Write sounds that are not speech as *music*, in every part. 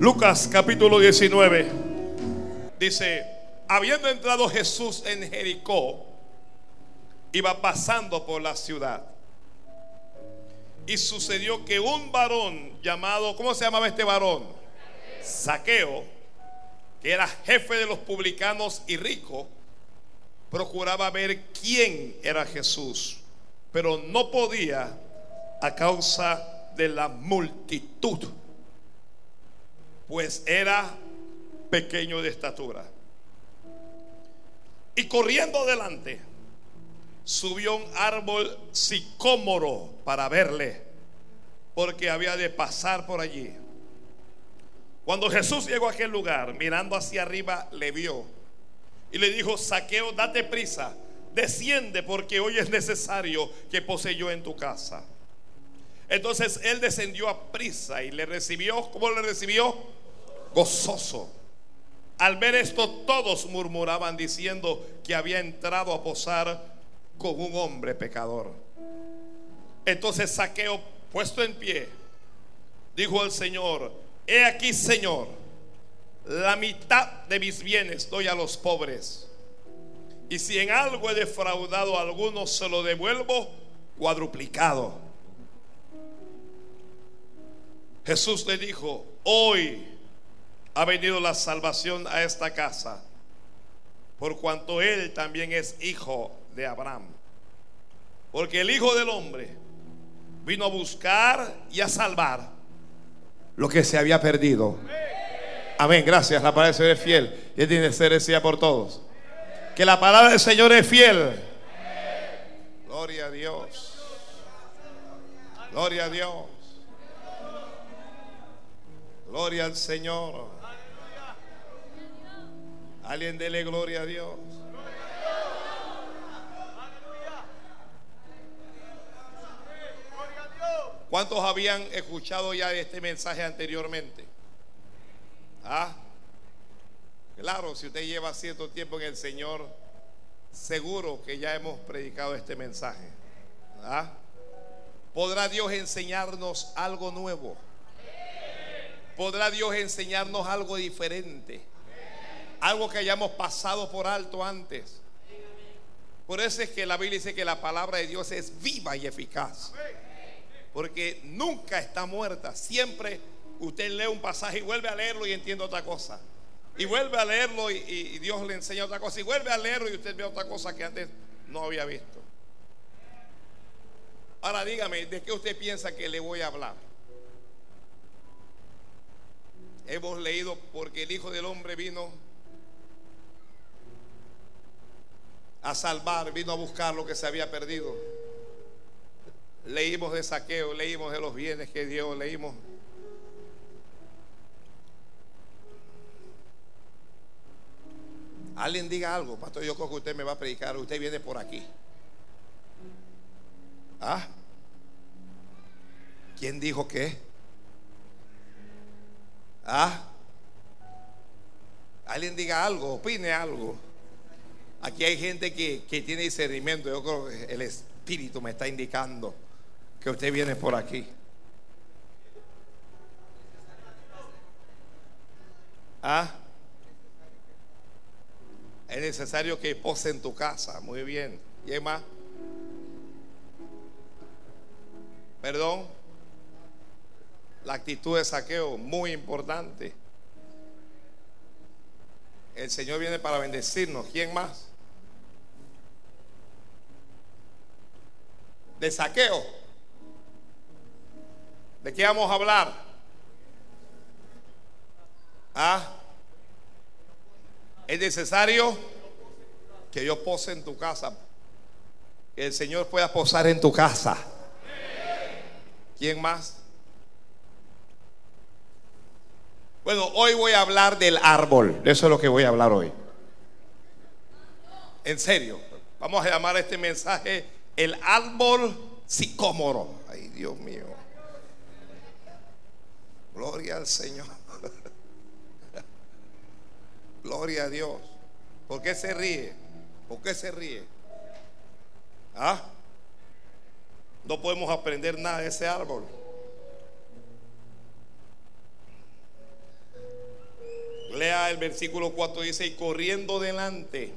Lucas capítulo 19 dice, habiendo entrado Jesús en Jericó, iba pasando por la ciudad. Y sucedió que un varón llamado, ¿cómo se llamaba este varón? Saqueo, que era jefe de los publicanos y rico, procuraba ver quién era Jesús, pero no podía a causa de la multitud, pues era pequeño de estatura. Y corriendo adelante, subió un árbol sicómoro para verle, porque había de pasar por allí. Cuando Jesús llegó a aquel lugar, mirando hacia arriba, le vio y le dijo, saqueo, date prisa, desciende porque hoy es necesario que poseyó en tu casa. Entonces él descendió a prisa y le recibió, ¿cómo le recibió? Gozoso. Al ver esto todos murmuraban diciendo que había entrado a posar con un hombre pecador. Entonces Saqueo, puesto en pie, dijo al Señor, he aquí Señor, la mitad de mis bienes doy a los pobres. Y si en algo he defraudado a alguno, se lo devuelvo cuadruplicado. Jesús le dijo, hoy ha venido la salvación a esta casa, por cuanto él también es hijo de Abraham. Porque el Hijo del Hombre vino a buscar y a salvar lo que se había perdido. Amén, gracias. La palabra del Señor es fiel y tiene que ser decía por todos. Que la palabra del Señor es fiel. Gloria a Dios. Gloria a Dios. Gloria al Señor. Alguien dele gloria a Dios. ¿Cuántos habían escuchado ya este mensaje anteriormente? Ah, claro, si usted lleva cierto tiempo en el Señor, seguro que ya hemos predicado este mensaje. ¿Ah? ¿Podrá Dios enseñarnos algo nuevo? ¿Podrá Dios enseñarnos algo diferente? Algo que hayamos pasado por alto antes. Por eso es que la Biblia dice que la palabra de Dios es viva y eficaz. Porque nunca está muerta. Siempre usted lee un pasaje y vuelve a leerlo y entiende otra cosa. Y vuelve a leerlo y, Dios le enseña otra cosa. Y vuelve a leerlo y usted ve otra cosa que antes no había visto. Ahora dígame, ¿de qué usted piensa que le voy a hablar? Hemos leído porque el Hijo del Hombre vino a salvar, vino a buscar lo que se había perdido. Leímos de saqueo, leímos de los bienes que dio, leímos Alguien diga algo, pastor, yo creo que usted me va a predicar, usted viene por aquí. ¿Ah? ¿Quién dijo qué? ¿Ah? Alguien diga algo, opine algo. Aquí hay gente que, que tiene discernimiento. Yo creo que el Espíritu me está indicando que usted viene por aquí. ¿Ah? Es necesario que pose en tu casa. Muy bien. ¿Y más? Perdón. La actitud de saqueo, muy importante. El Señor viene para bendecirnos. ¿Quién más? De saqueo. ¿De qué vamos a hablar? ¿Ah? Es necesario que yo pose en tu casa. Que el Señor pueda posar en tu casa. ¿Quién más? Bueno, hoy voy a hablar del árbol. Eso es lo que voy a hablar hoy. En serio. Vamos a llamar a este mensaje el árbol sicómoro. Ay, Dios mío. Gloria al Señor. *laughs* Gloria a Dios. ¿Por qué se ríe? ¿Por qué se ríe? ¿Ah? No podemos aprender nada de ese árbol. Lea el versículo 4, dice, y corriendo delante,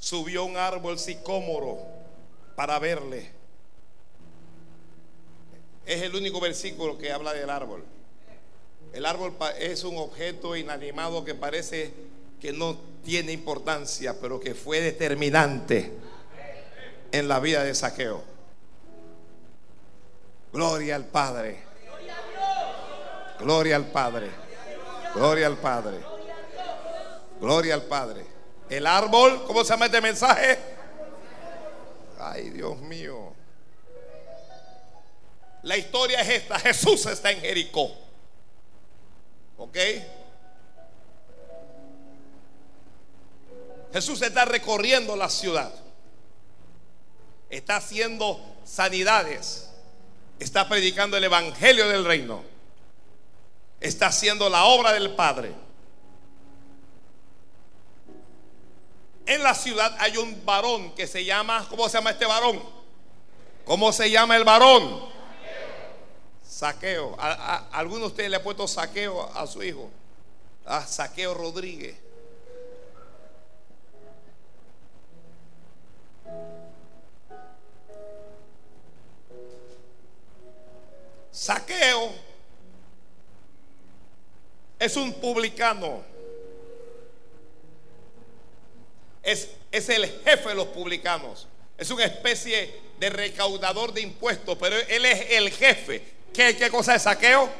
subió un árbol sicómoro para verle. Es el único versículo que habla del árbol. El árbol es un objeto inanimado que parece que no tiene importancia, pero que fue determinante en la vida de Saqueo. Gloria al Padre. Gloria al Padre. Gloria al Padre. Gloria al Padre. El árbol, ¿cómo se llama este mensaje? Ay, Dios mío. La historia es esta. Jesús está en Jericó. ¿Ok? Jesús está recorriendo la ciudad. Está haciendo sanidades. Está predicando el evangelio del reino. Está haciendo la obra del Padre. En la ciudad hay un varón que se llama, ¿cómo se llama este varón? ¿Cómo se llama el varón? Saqueo. ¿A, alguno de ustedes le ha puesto saqueo a su hijo? A ah, Saqueo Rodríguez. Saqueo es un publicano. Es, es, el jefe de los publicanos. Es una especie de recaudador de impuestos, pero él es el jefe. ¿Qué, qué cosa es saqueo?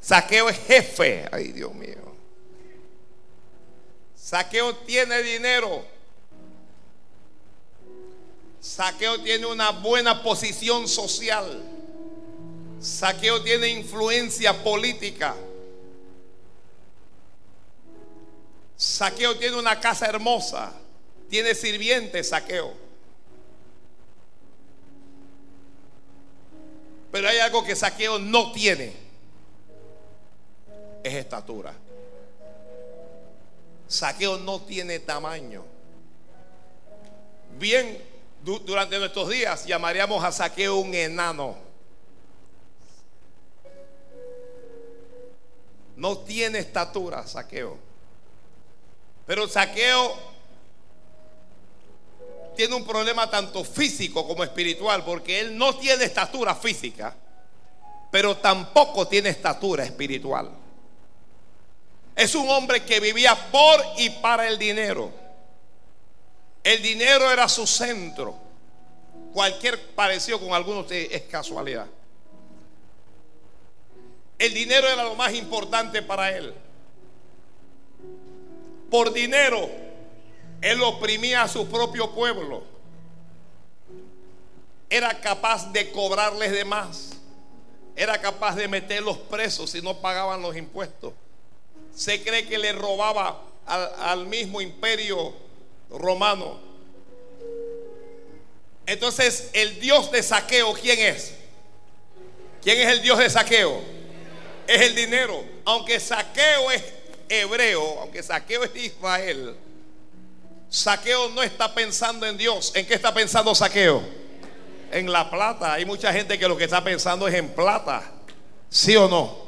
Saqueo es jefe. Ay, Dios mío. Saqueo tiene dinero. Saqueo tiene una buena posición social. Saqueo tiene influencia política. Saqueo tiene una casa hermosa. Tiene sirvientes, saqueo. Pero hay algo que saqueo no tiene. Es estatura. Saqueo no tiene tamaño. Bien, durante nuestros días llamaríamos a saqueo un enano. no tiene estatura, saqueo. Pero saqueo tiene un problema tanto físico como espiritual, porque él no tiene estatura física, pero tampoco tiene estatura espiritual. Es un hombre que vivía por y para el dinero. El dinero era su centro. Cualquier parecido con algunos es casualidad. El dinero era lo más importante para él. Por dinero, él oprimía a su propio pueblo. Era capaz de cobrarles de más. Era capaz de meterlos presos si no pagaban los impuestos. Se cree que le robaba al, al mismo imperio romano. Entonces, el Dios de saqueo, ¿quién es? ¿Quién es el Dios de saqueo? es el dinero. Aunque saqueo es hebreo, aunque saqueo es Israel, saqueo no está pensando en Dios. ¿En qué está pensando saqueo? En la plata. Hay mucha gente que lo que está pensando es en plata. ¿Sí o no?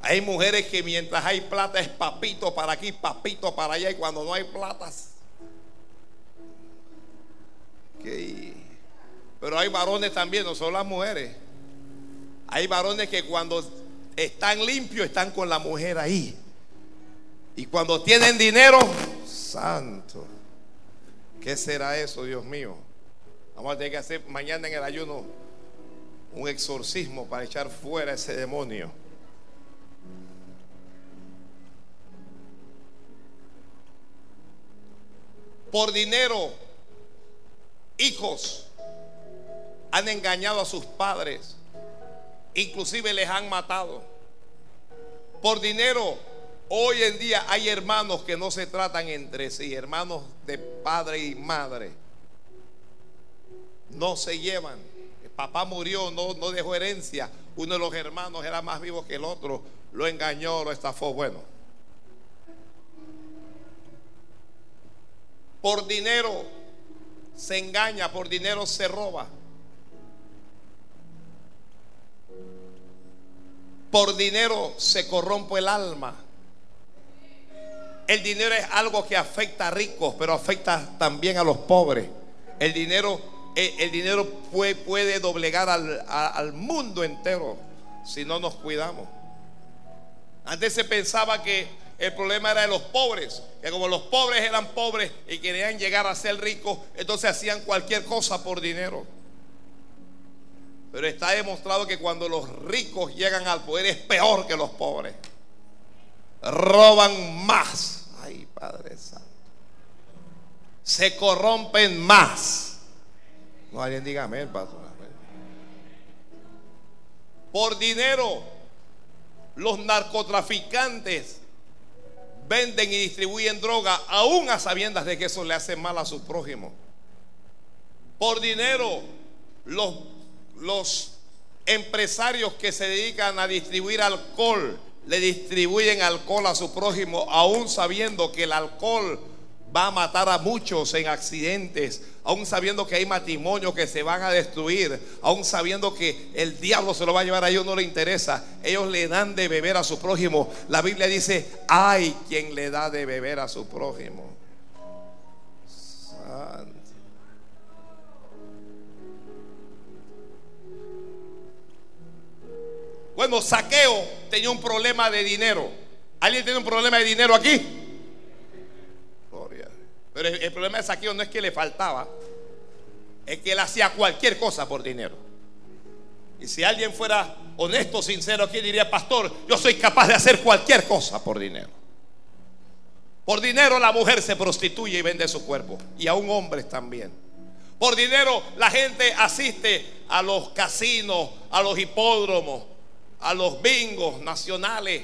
Hay mujeres que mientras hay plata es papito para aquí, papito para allá y cuando no hay platas. Pero hay varones también, no son las mujeres. Hay varones que cuando están limpios, están con la mujer ahí. Y cuando tienen dinero, santo, ¿qué será eso, Dios mío? Vamos a tener que hacer mañana en el ayuno un exorcismo para echar fuera ese demonio. Por dinero, hijos han engañado a sus padres Inclusive les han matado. Por dinero, hoy en día hay hermanos que no se tratan entre sí, hermanos de padre y madre. No se llevan. El papá murió, no, no dejó herencia. Uno de los hermanos era más vivo que el otro. Lo engañó, lo estafó. Bueno. Por dinero se engaña, por dinero se roba. Por dinero se corrompe el alma. El dinero es algo que afecta a ricos, pero afecta también a los pobres. El dinero, eh, el, dinero puede, doblegar al, al mundo entero si no nos cuidamos. Antes se pensaba que el problema era de los pobres, que como los pobres eran pobres y querían llegar a ser ricos, entonces hacían cualquier cosa por dinero. Pero está demostrado que cuando los ricos llegan al poder es peor que los pobres. Roban más. Ay, Padre Santo. Se corrompen más. No alguien diga amén, pastor. Por dinero, los narcotraficantes venden y distribuyen droga aún a sabiendas de que eso le hace mal a su prójimo. Por dinero, los, los empresarios que se dedican a distribuir alcohol le distribuyen alcohol a su prójimo, aún sabiendo que el alcohol va a matar a muchos en accidentes, aún sabiendo que hay matrimonios que se van a destruir, aún sabiendo que el diablo se lo va a llevar a ellos, no le interesa. Ellos le dan de beber a su prójimo. La Biblia dice, hay quien le da de beber a su prójimo. Bueno, saqueo tenía un problema de dinero. ¿Alguien tiene un problema de dinero aquí? Pero el, problema de Saqueo no es que le faltaba, es que él hacía cualquier cosa por dinero. Y si alguien fuera honesto, sincero aquí, diría, pastor, yo soy capaz de hacer cualquier cosa por dinero. Por dinero la mujer se prostituye y vende su cuerpo. Y aún hombres también. Por dinero la gente asiste a los casinos, a los hipódromos, a los bingos nacionales.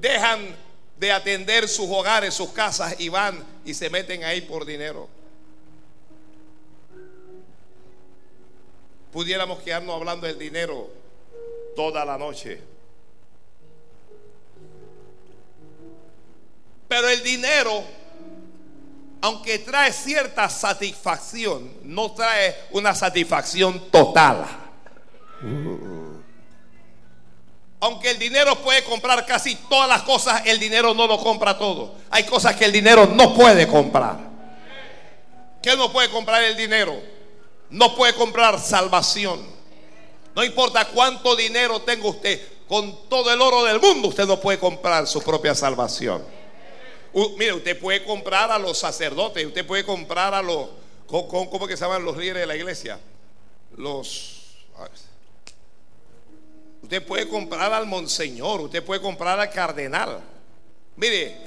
Dejan de atender sus hogares, sus casas y van y se meten ahí por dinero. Pudiéramos quedarnos hablando del dinero toda la noche. Pero el dinero, aunque trae cierta satisfacción, no trae una satisfacción total. Aunque el dinero puede comprar casi todas las cosas, el dinero no lo compra todo. Hay cosas que el dinero no puede comprar. ¿Qué no puede comprar el dinero? No puede comprar salvación. No importa cuánto dinero tenga usted, con todo el oro del mundo usted no puede comprar su propia salvación. mire, usted puede comprar a los sacerdotes, usted puede comprar a los, ¿cómo, que se llaman los líderes de la iglesia? Los... Usted puede comprar al monseñor, usted puede comprar al cardenal. Mire,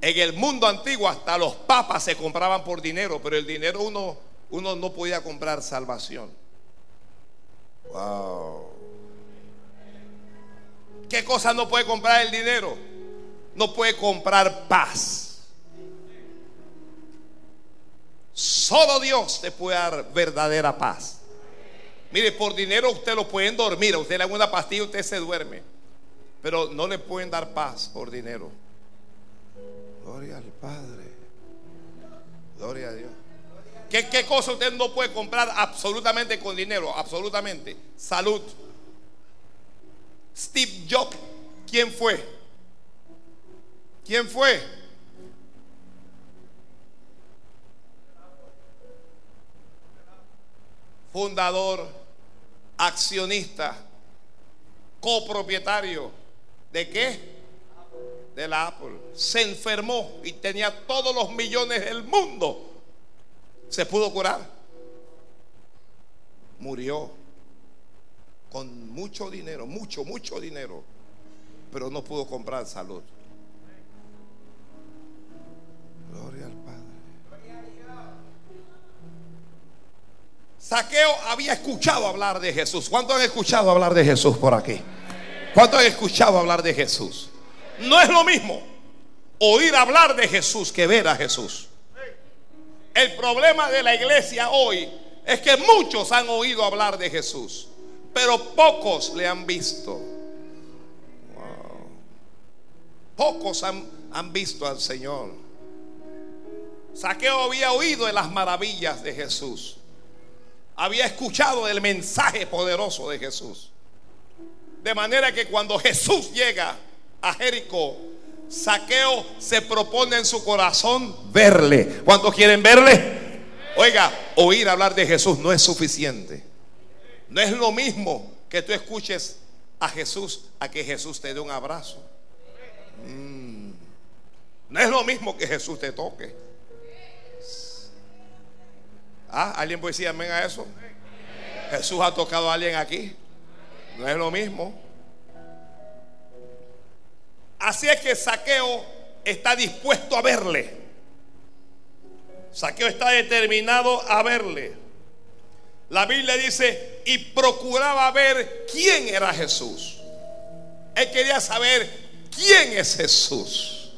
en el mundo antiguo hasta los papas se compraban por dinero, pero el dinero uno, uno no podía comprar salvación. Wow. ¿Qué cosa no puede comprar el dinero? No puede comprar paz. Solo Dios te puede dar verdadera paz. Mire, por dinero usted lo pueden dormir, a usted le dan una pastilla usted se duerme. Pero no le pueden dar paz por dinero. Gloria al Padre. Gloria a Dios. ¿Qué, ¿Qué, cosa usted no puede comprar absolutamente con dinero? Absolutamente. Salud. Steve Jobs, ¿quién fue? ¿Quién fue? Fundador accionista, copropietario. ¿De qué? De la Apple. Se enfermó y tenía todos los millones del mundo. Se pudo curar. Murió con mucho dinero, mucho, mucho dinero, pero no pudo comprar salud. Gloria al Saqueo había escuchado hablar de Jesús. ¿Cuántos han escuchado hablar de Jesús por aquí? ¿Cuántos han escuchado hablar de Jesús? No es lo mismo oír hablar de Jesús que ver a Jesús. El problema de la iglesia hoy es que muchos han oído hablar de Jesús, pero pocos le han visto. Pocos han, han visto al Señor. Saqueo había oído de las maravillas de Jesús había escuchado el mensaje poderoso de Jesús. De manera que cuando Jesús llega a Jericó, Saqueo se propone en su corazón verle. ¿Cuántos quieren verle? Oiga, oír hablar de Jesús no es suficiente. No es lo mismo que tú escuches a Jesús a que Jesús te dé un abrazo. Mm. No es lo mismo que Jesús te toque. ¿Ah? ¿Alguien puede decir amén a eso? Jesús ha tocado a alguien aquí. No es lo mismo. Así es que Saqueo está dispuesto a verle. Saqueo está determinado a verle. La Biblia dice, y procuraba ver quién era Jesús. Él quería saber quién es Jesús.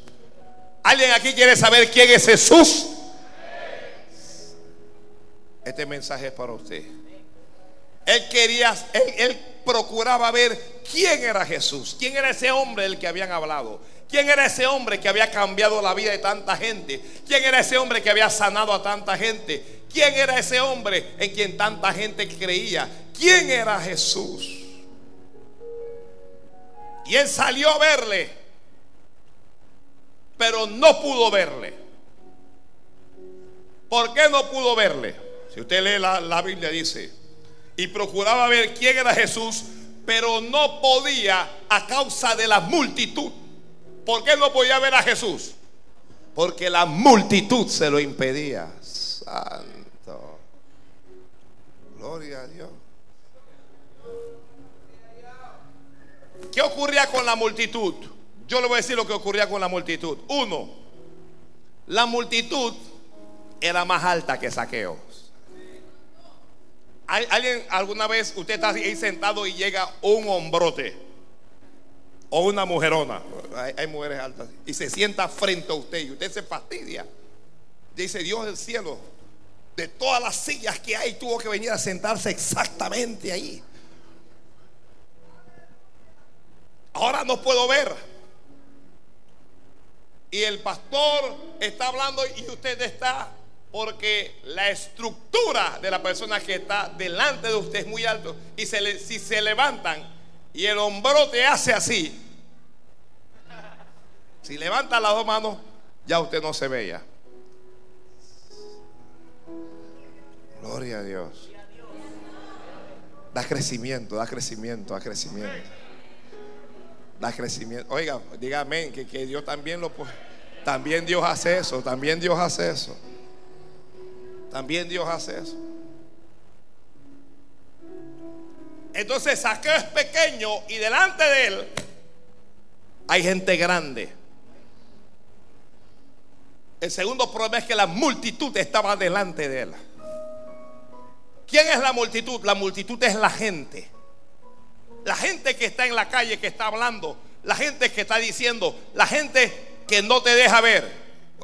¿Alguien aquí quiere saber quién es Jesús? Este mensaje es para usted. Él quería, él, procuraba ver quién era Jesús, quién era ese hombre del que habían hablado, quién era ese hombre que había cambiado la vida de tanta gente, quién era ese hombre que había sanado a tanta gente, quién era ese hombre en quien tanta gente creía, quién era Jesús. Y él salió a verle, pero no pudo verle. ¿Por qué no pudo verle? Si usted lee la, la Biblia dice, y procuraba ver quién era Jesús, pero no podía a causa de la multitud. ¿Por qué no podía ver a Jesús? Porque la multitud se lo impedía. Santo. Gloria a Dios. ¿Qué ocurría con la multitud? Yo le voy a decir lo que ocurría con la multitud. Uno, la multitud era más alta que Saqueo. ¿Alguien alguna vez usted está ahí sentado y llega un hombrote o una mujerona? Hay, mujeres altas y se sienta frente a usted y usted se fastidia. Dice Dios del cielo, de todas las sillas que hay, tuvo que venir a sentarse exactamente ahí. Ahora no puedo ver. Y el pastor está hablando y usted está porque la estructura de la persona que está delante de usted es muy alto. Y si se levantan y el hombro te hace así, si levanta las dos manos, ya usted no se ve ya. Gloria a Dios. Da crecimiento, da crecimiento, da crecimiento. Da crecimiento. Oiga, dígame que, que Dios también lo puede. También Dios hace eso, también Dios hace eso. También Dios hace eso. Entonces Saqueo es pequeño y delante de él hay gente grande. El segundo problema es que la multitud estaba delante de él. ¿Quién es la multitud? La multitud es la gente. La gente que está en la calle, que está hablando. La gente que está diciendo. La gente que no te deja ver.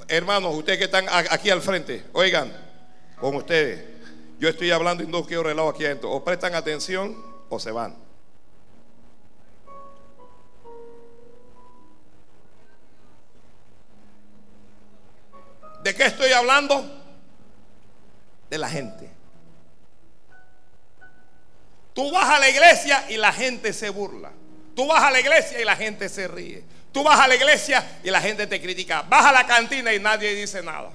Hermanos, ustedes que están aquí al frente, oigan, con ustedes. Yo estoy hablando y no quiero relajo aquí adentro. O prestan atención o se van. ¿De qué estoy hablando? De la gente. Tú vas a la iglesia y la gente se burla. Tú vas a la iglesia y la gente se ríe. Tú vas a la iglesia y la gente te critica. Vas a la cantina y nadie dice nada.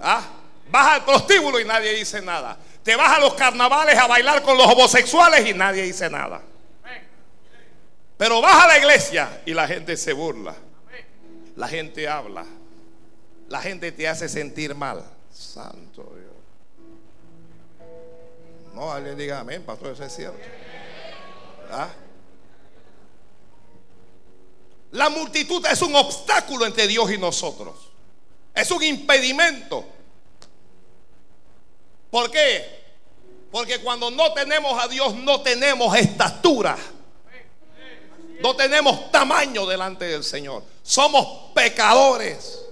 ¿Ah? Vas al prostíbulo y nadie dice nada. Te vas a los carnavales a bailar con los homosexuales y nadie dice nada. Pero vas a la iglesia y la gente se burla. La gente habla. La gente te hace sentir mal. Santo Dios. No, alguien diga amén, pastor, eso es cierto. ¿Ah? La multitud es un obstáculo entre Dios y nosotros. Es un impedimento. ¿Por qué? Porque cuando no tenemos a Dios no tenemos estatura. No tenemos tamaño delante del Señor. Somos pecadores.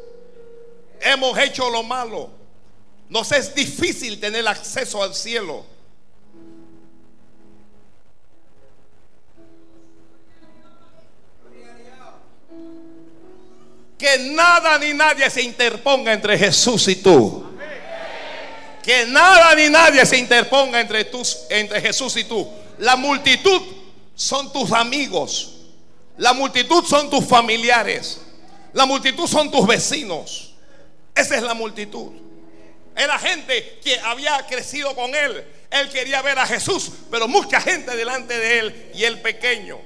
Hemos hecho lo malo. Nos es difícil tener acceso al cielo. Que nada ni nadie se interponga entre Jesús y tú. Que nada ni nadie se interponga entre, tus, entre Jesús y tú. La multitud son tus amigos. La multitud son tus familiares. La multitud son tus vecinos. Esa es la multitud. Era gente que había crecido con él. Él quería ver a Jesús, pero mucha gente delante de él y el pequeño.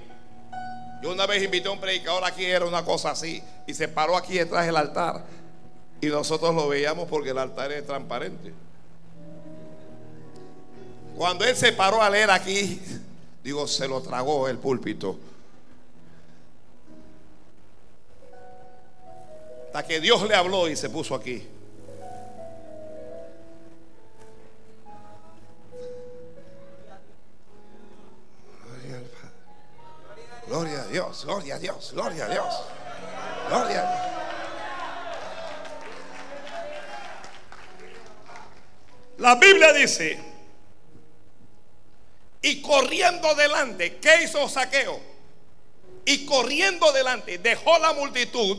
Yo una vez invité a un predicador aquí, era una cosa así, y se paró aquí detrás del altar. Y nosotros lo veíamos porque el altar es transparente. Cuando él se paró a leer aquí, digo, se lo tragó el púlpito. Hasta que Dios le habló y se puso aquí. Gloria a Dios, gloria a Dios, gloria a Dios. Gloria a Dios. La Biblia dice, y corriendo delante, ¿qué hizo Saqueo? Y corriendo delante, dejó la multitud.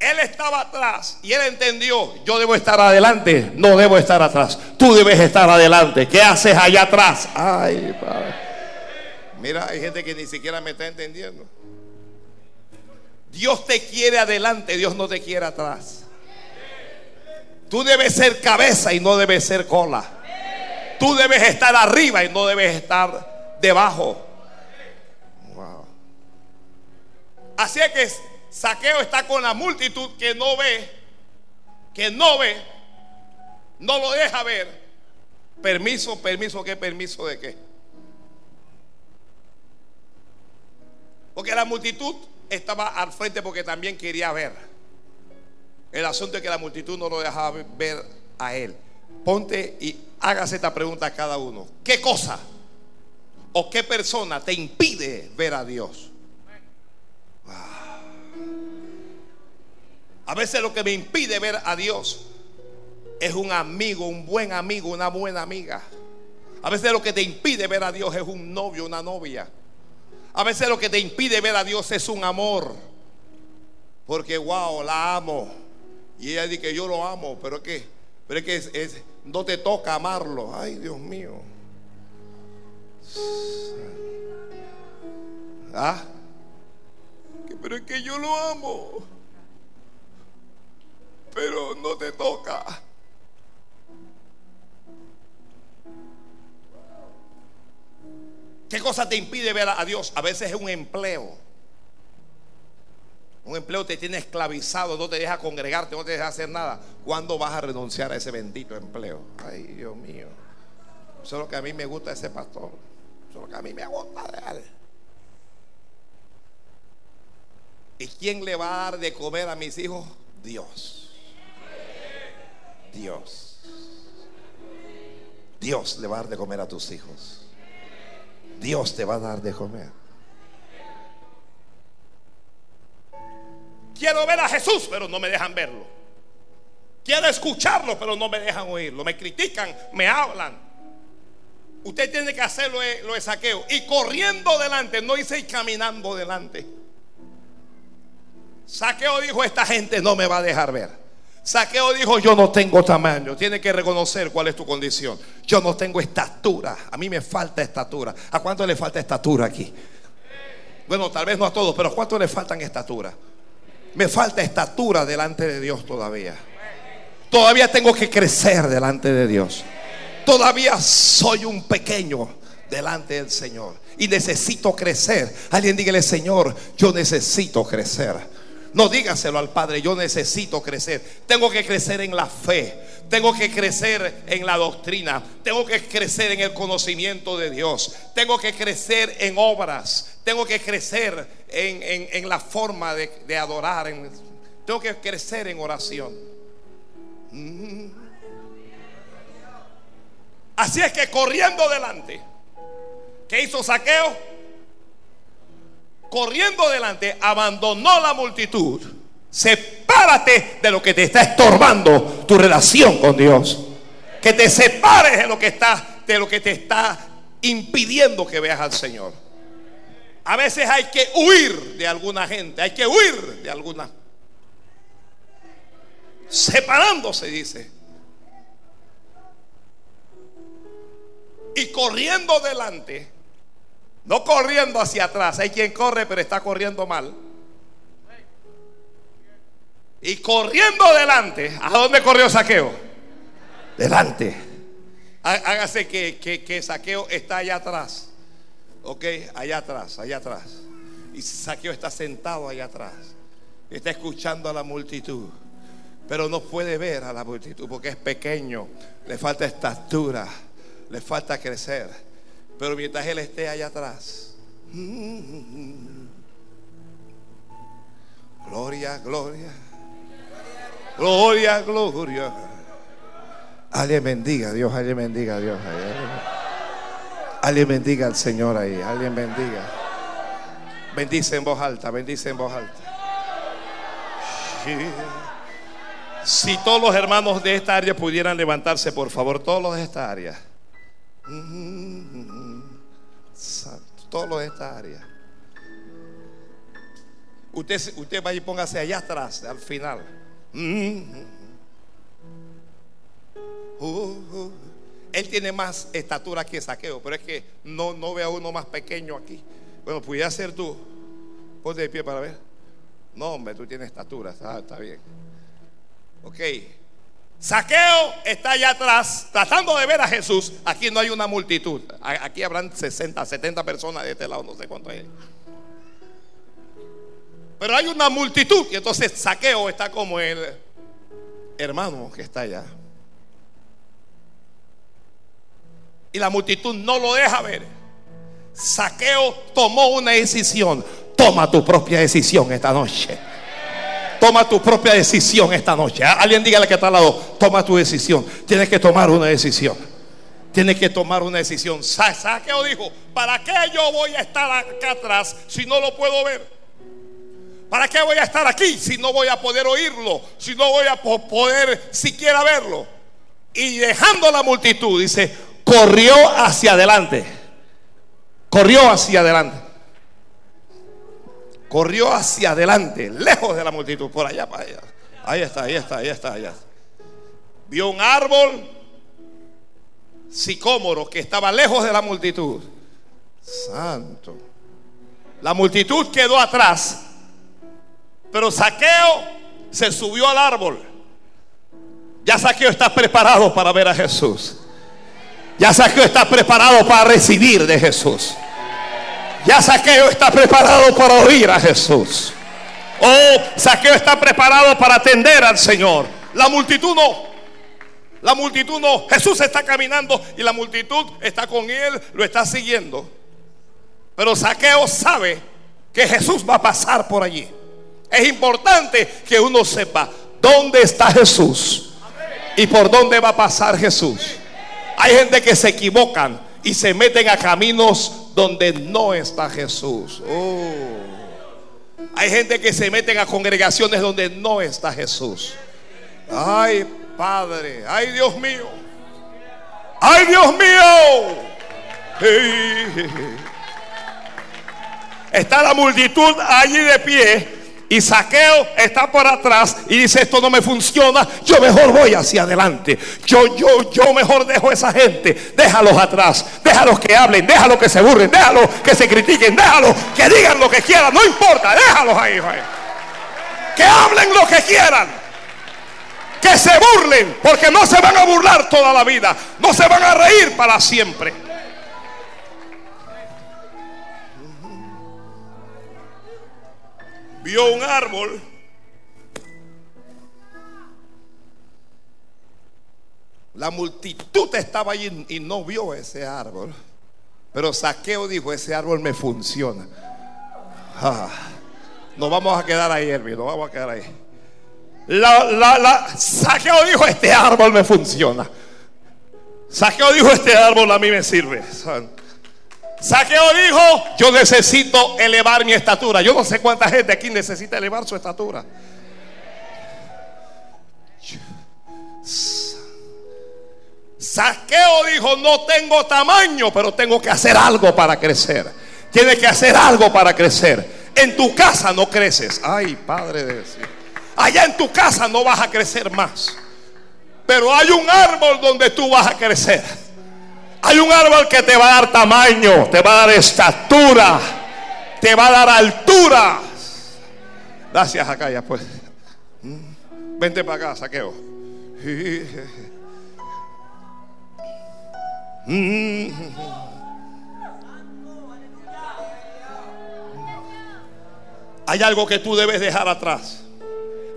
Él estaba atrás y él entendió, yo debo estar adelante, no debo estar atrás. Tú debes estar adelante. ¿Qué haces allá atrás? Ay, padre. Mira, hay gente que ni siquiera me está entendiendo. Dios te quiere adelante, Dios no te quiere atrás. Tú debes ser cabeza y no debes ser cola. Tú debes estar arriba y no debes estar debajo. Así es que Saqueo está con la multitud que no ve, que no ve, no lo deja ver. Permiso, permiso, ¿qué permiso de qué? Porque la multitud estaba al frente porque también quería ver. El asunto es que la multitud no lo dejaba ver a él. Ponte y hágase esta pregunta a cada uno. ¿Qué cosa o qué persona te impide ver a Dios? A veces lo que me impide ver a Dios es un amigo, un buen amigo, una buena amiga. A veces lo que te impide ver a Dios es un novio, una novia. A veces lo que te impide ver a Dios es un amor. Porque, wow, la amo. Y ella dice que yo lo amo, pero es que, pero es que es, no te toca amarlo. Ay, Dios mío. ¿Ah? Pero es que yo lo amo. Pero no te toca. ¿Qué cosa te impide ver a Dios? A veces es un empleo. Un empleo te tiene esclavizado, no te deja congregarte, no te deja hacer nada. ¿Cuándo vas a renunciar a ese bendito empleo? Ay, Dios mío. Eso es lo que a mí me gusta ese pastor. Eso es lo que a mí me gusta de él. ¿Y quién le va a dar de comer a mis hijos? Dios. Dios. Dios le va a dar de comer a tus hijos. Dios te va a dar de comer. Quiero ver a Jesús, pero no me dejan verlo. Quiero escucharlo, pero no me dejan oírlo. Me critican, me hablan. Usted tiene que hacerlo lo de saqueo. Y corriendo delante, no hice y caminando delante. Saqueo dijo, esta gente no me va a dejar ver. Saqueo dijo, yo no tengo tamaño. Tiene que reconocer cuál es tu condición. Yo no tengo estatura. A mí me falta estatura. ¿A cuánto le falta estatura aquí? Bueno, tal vez no a todos, pero ¿a cuánto le faltan estatura? Me falta estatura delante de Dios todavía. Todavía tengo que crecer delante de Dios. Todavía soy un pequeño delante del Señor. Y necesito crecer. Alguien dígale, Señor, yo necesito crecer. No dígaselo al Padre, yo necesito crecer. Tengo que crecer en la fe. Tengo que crecer en la doctrina. Tengo que crecer en el conocimiento de Dios. Tengo que crecer en obras. Tengo que crecer en, la forma de, adorar. tengo que crecer en oración. Mm. Así es que corriendo delante, ¿qué hizo Saqueo? Corriendo delante, abandonó la multitud. Sepárate de lo que te está estorbando tu relación con Dios. Que te separes de lo que está, de lo que te está impidiendo que veas al Señor. A veces hay que huir de alguna gente, hay que huir de alguna. Separándose, dice. Y corriendo delante, No corriendo hacia atrás. Hay quien corre, pero está corriendo mal. Y corriendo adelante. ¿A dónde corrió Saqueo? Delante. Hágase que, que, Saqueo está allá atrás. Ok, allá atrás, allá atrás. Y Saqueo está sentado allá atrás. Está escuchando a la multitud. Pero no puede ver a la multitud porque es pequeño. Le falta estatura. Le falta crecer. Pero mientras Él esté allá atrás. *laughs* Gloria, gloria. Gloria, gloria. Alguien bendiga, Dios, alguien bendiga, Dios. Alguien bendiga al Señor ahí, alguien bendiga. Bendice en voz alta, bendice en voz alta. Si todos los hermanos de esta área pudieran levantarse, por favor, todos los de esta área. Santo, todos los de esta área. Usted, usted vaya y póngase allá atrás, al final. Uh, uh. Él tiene más estatura que saqueo, pero es que no, no ve a uno más pequeño aquí. Bueno, pudiera ser tú. Ponte de pie para ver. No, hombre, tú tienes estatura, está, está bien. Ok. Saqueo está allá atrás tratando de ver a Jesús. Aquí no hay una multitud. Aquí habrán 60, 70 personas de este lado, no sé cuánto hay. Pero hay una multitud y entonces Saqueo está como el hermano que está allá. Y la multitud no lo deja ver. Saqueo tomó una decisión. Toma tu propia decisión esta noche. Toma tu propia decisión esta noche. Alguien dígale que está al lado, toma tu decisión. Tienes que tomar una decisión. Tienes que tomar una decisión. Saqueo dijo, ¿para qué yo voy a estar acá atrás si no lo puedo ver? ¿Para qué voy a estar aquí si no voy a poder oírlo? Si no voy a poder siquiera verlo. Y dejando la multitud, dice, corrió hacia adelante. Corrió hacia adelante corrió hacia adelante, lejos de la multitud, por allá para allá. Ahí está, ahí está, ahí está, allá. Vio un árbol sicómoro que estaba lejos de la multitud. Santo. La multitud quedó atrás, pero Saqueo se subió al árbol. Ya Saqueo está preparado para ver a Jesús. Ya Saqueo está preparado para recibir de Jesús. Ya Saqueo está preparado para oír a Jesús. Oh, Saqueo está preparado para atender al Señor. La multitud no. La multitud no. Jesús está caminando y la multitud está con él, lo está siguiendo. Pero Saqueo sabe que Jesús va a pasar por allí. Es importante que uno sepa dónde está Jesús y por dónde va a pasar Jesús. Hay gente que se equivocan y se meten a caminos donde no está Jesús. Oh. Hay gente que se meten a congregaciones donde no está Jesús. Ay, Padre, ay Dios mío. Ay, Dios mío. Está la multitud allí de pie y Saqueo está por atrás y dice, esto no me funciona, yo mejor voy hacia adelante. Yo, yo, yo mejor dejo a esa gente, déjalos atrás, déjalos que hablen, déjalos que se burlen, déjalos que se critiquen, déjalos que digan lo que quieran, no importa, déjalos ahí. Que hablen lo que quieran. Que se burlen, porque no se van a burlar toda la vida, no se van a reír para siempre. Vio un árbol La multitud estaba allí y no vio ese árbol. Pero Saqueo dijo, ese árbol me funciona. Ah, nos vamos a quedar ahí, hermano, nos vamos a quedar ahí. Saqueo dijo, este árbol me funciona. Saqueo dijo, este árbol a mí me sirve. Saqueo dijo, yo necesito elevar mi estatura. Yo no sé cuánta gente aquí necesita elevar su estatura. Saqueo dijo, no tengo tamaño, pero tengo que hacer algo para crecer. Tiene que hacer algo para crecer. En tu casa no creces. Ay, Padre de Dios. Allá en tu casa no vas a crecer más. Pero hay un árbol donde tú vas a crecer. Hay un árbol que te va a dar tamaño, te va a dar estatura, te va a dar altura. Gracias, acá ya pues. Mm. Vente para acá, saqueo. *laughs* Mm. Hay algo que tú debes dejar atrás.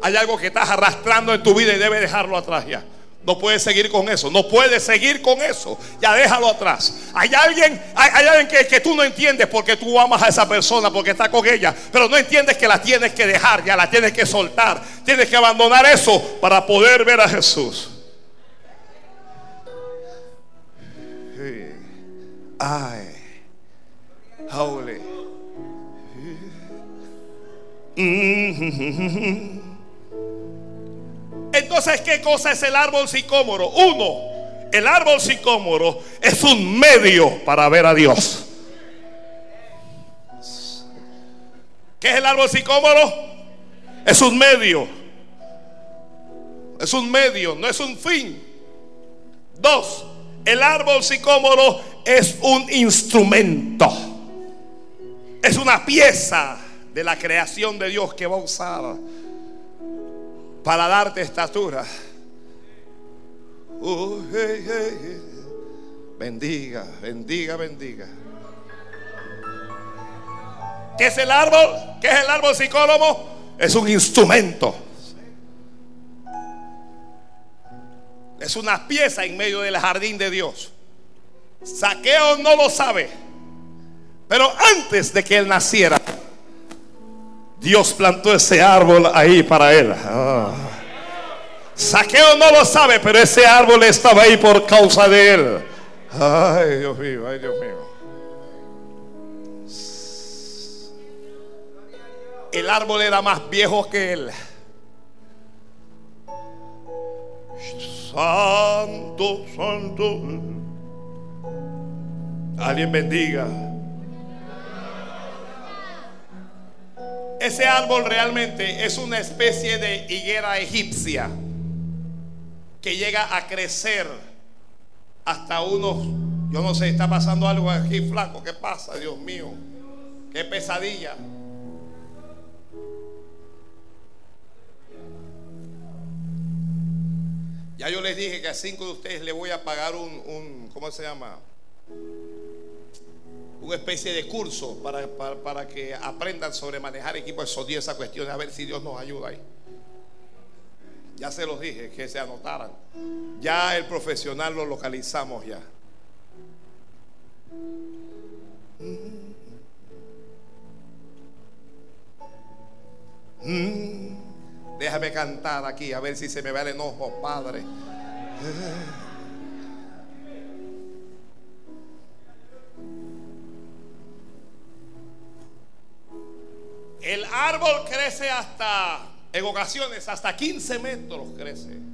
Hay algo que estás arrastrando en tu vida y debes dejarlo atrás ya. No puedes seguir con eso. No puedes seguir con eso. Ya déjalo atrás. Hay alguien, hay, alguien que, que, tú no entiendes porque tú amas a esa persona, porque está con ella. Pero no entiendes que la tienes que dejar, ya la tienes que soltar. Tienes que abandonar eso para poder ver a Jesús. Ay, holy. Entonces, ¿qué cosa es el árbol sicómoro? Uno, el árbol sicómoro es un medio para ver a Dios. ¿Qué es el árbol sicómoro? Es un medio. Es un medio, no es un fin. Dos, el árbol sicómoro es un instrumento. Es una pieza de la creación de Dios que va a usar para darte estatura. Uh, bendiga, bendiga, bendiga. ¿Qué es el árbol? ¿Qué es el árbol psicólogo? Es un instrumento. Es una pieza en medio del jardín de Dios. Saqueo no lo sabe. Pero antes de que él naciera, Dios plantó ese árbol ahí para él. Ah. Saqueo no lo sabe, pero ese árbol estaba ahí por causa de él. Ay, Dios mío, ay, Dios mío. El árbol era más viejo que él. Santo, santo. Alguien bendiga. Ese árbol realmente es una especie de higuera egipcia que llega a crecer hasta unos, yo no sé, está pasando algo aquí flaco, ¿qué pasa? Dios mío, qué pesadilla. Ya yo les dije que a cinco de ustedes le voy a pagar un, un ¿cómo se llama? Una especie de curso para, que aprendan sobre manejar equipos de sonido, esas cuestiones, a ver si Dios nos ayuda ahí. Ya se los dije, que se anotaran. Ya el profesional lo localizamos ya. Déjame cantar aquí, a ver si se me va el enojo, Padre. El árbol crece hasta, en ocasiones, hasta 15 metros crece.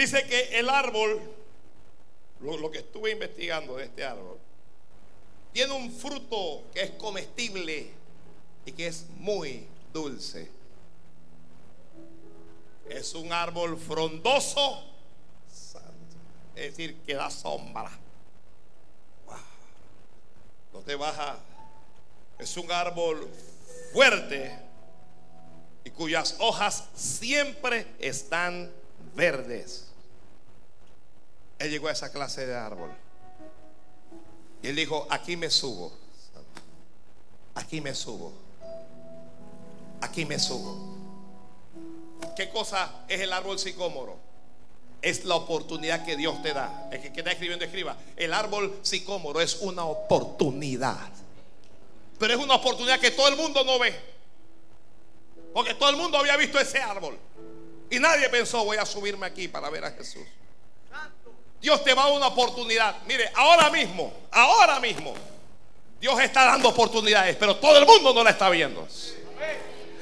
Dice que el árbol, lo, que estuve investigando de este árbol, tiene un fruto que es comestible y que es muy dulce. Es un árbol frondoso, es decir, que da sombra. No te baja. Es un árbol fuerte y cuyas hojas siempre están verdes. Él llegó a esa clase de árbol. Y él dijo, aquí me subo. Aquí me subo. Aquí me subo. ¿Qué cosa es el árbol sicómoro? Es la oportunidad que Dios te da. El que está escribiendo, escriba. El árbol sicómoro es una oportunidad. Pero es una oportunidad que todo el mundo no ve. Porque todo el mundo había visto ese árbol. Y nadie pensó, voy a subirme aquí para ver a Jesús. Dios te va a dar una oportunidad. Mire, ahora mismo, ahora mismo, Dios está dando oportunidades, pero todo el mundo no la está viendo.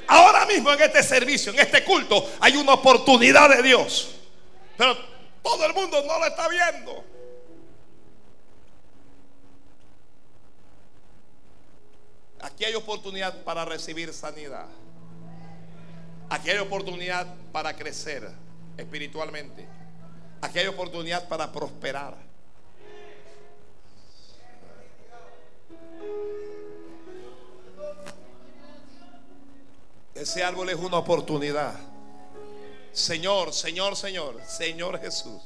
Ahora mismo en este servicio, en este culto, hay una oportunidad de Dios. Pero Todo el mundo no lo está viendo. Aquí hay oportunidad para recibir sanidad. Aquí hay oportunidad para crecer espiritualmente. Aquí hay oportunidad para prosperar. Ese árbol es una oportunidad. Señor, Señor, Señor, Señor Jesús,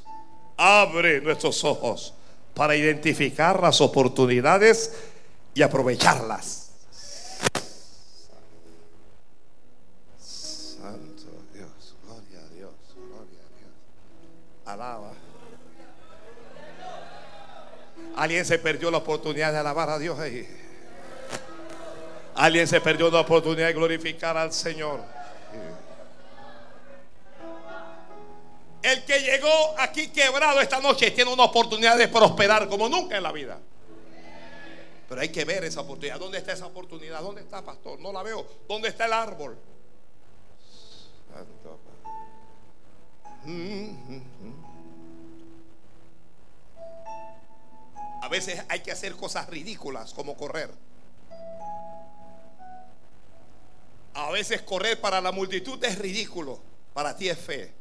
abre nuestros ojos para identificar las oportunidades y aprovecharlas. Alaba. Alguien se perdió la oportunidad de alabar a Dios ahí. Alguien se perdió la oportunidad de glorificar al Señor. El que llegó aquí quebrado esta noche tiene una oportunidad de prosperar como nunca en la vida. Pero hay que ver esa oportunidad. ¿Dónde está esa oportunidad? ¿Dónde está, pastor? No la veo. ¿Dónde está el árbol? A veces hay que hacer cosas ridículas como correr. A veces correr para la multitud es ridículo, para ti es fe.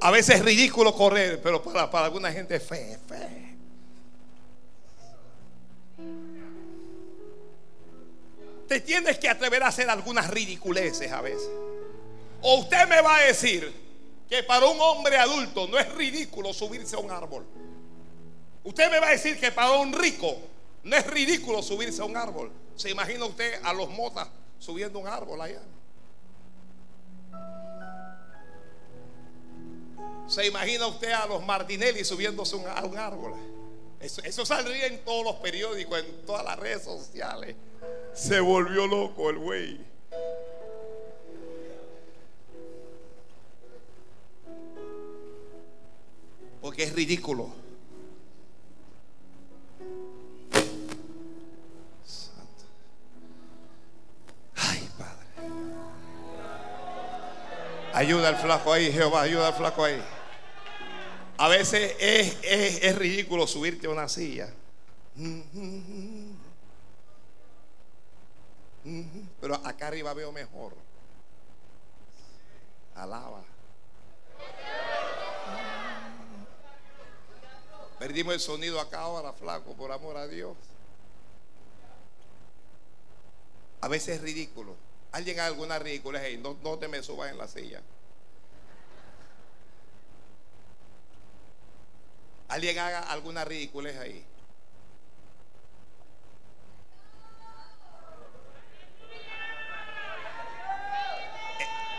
A veces es ridículo correr, pero para, para alguna gente es fe, fe. Te tienes que atrever a hacer algunas ridiculeces a veces. O usted me va a decir, que para un hombre adulto no es ridículo subirse a un árbol. Usted me va a decir que para un rico no es ridículo subirse a un árbol. ¿Se imagina usted a los motas subiendo un árbol allá? ¿Se imagina usted a los Martinelli subiéndose a un árbol? Eso, eso, saldría en todos los periódicos, en todas las redes sociales. Se volvió loco el güey. Es ridículo. Ay, Padre. Ayuda al flaco ahí, Jehová, ayuda al flaco ahí. A veces es, es, es ridículo subirte a una silla. Pero acá arriba veo mejor. Alaba. Perdimos el sonido acá ahora, flaco, por amor a Dios. A veces es ridículo. Alguien haga alguna ridícula ahí, no, no te me subas en la silla. Alguien haga alguna ridiculez ahí.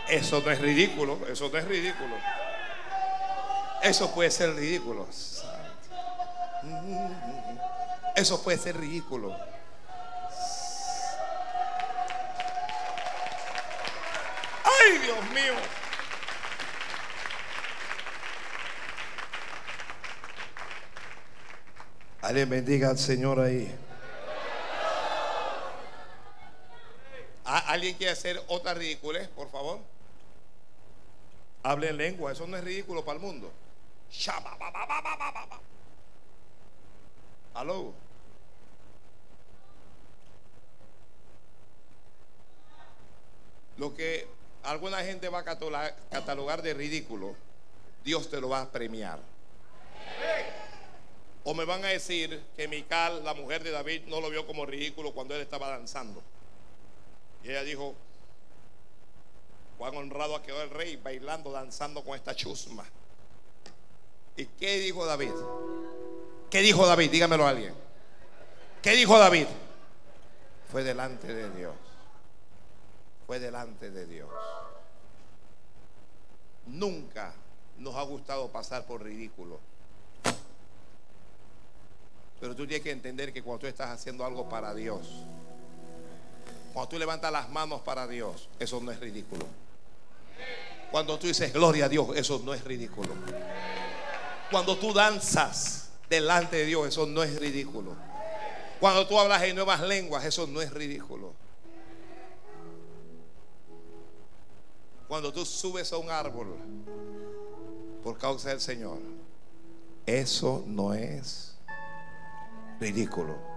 Eso no es ridículo, eso no es ridículo. Eso puede ser ridículo. Eso puede ser ridículo. Ay, Dios mío. Alguien bendiga al Señor ahí. ¿Alguien quiere hacer otra ridícula, por favor? Hable en lengua, eso no es ridículo para el mundo. Aló. Lo que alguna gente va a catalogar de ridículo, Dios te lo va a premiar. O me van a decir que Mical, la mujer de David, no lo vio como ridículo cuando él estaba danzando. Y ella dijo, cuán honrado ha quedado el rey bailando, danzando con esta chusma. ¿Y qué dijo David? ¿Qué dijo David? Dígamelo a alguien. ¿Qué dijo David? Fue delante de Dios. Fue delante de Dios. Nunca nos ha gustado pasar por ridículo. Pero tú tienes que entender que cuando tú estás haciendo algo para Dios, cuando tú levantas las manos para Dios, eso no es ridículo. Cuando tú dices gloria a Dios, eso no es ridículo. Cuando tú danzas, delante de Dios, eso no es ridículo. Cuando tú hablas en nuevas lenguas, eso no es ridículo. Cuando tú subes a un árbol por causa del Señor, eso no es ridículo.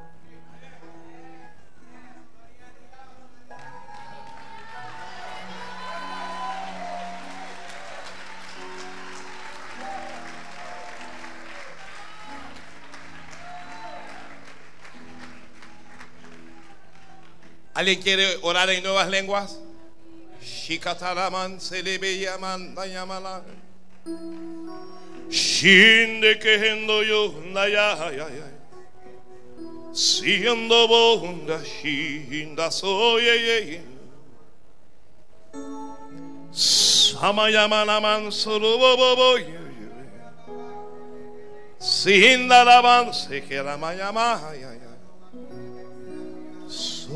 ¿Alguien quiere orar en nuevas lenguas? Shikataraman selebeyaman dayamala. Shinde kehendo yo naya ya ya. Siendo bonda shinda soye ye. Samayamana man sorobobo ye. Sinda laban se queda mayama ya ya.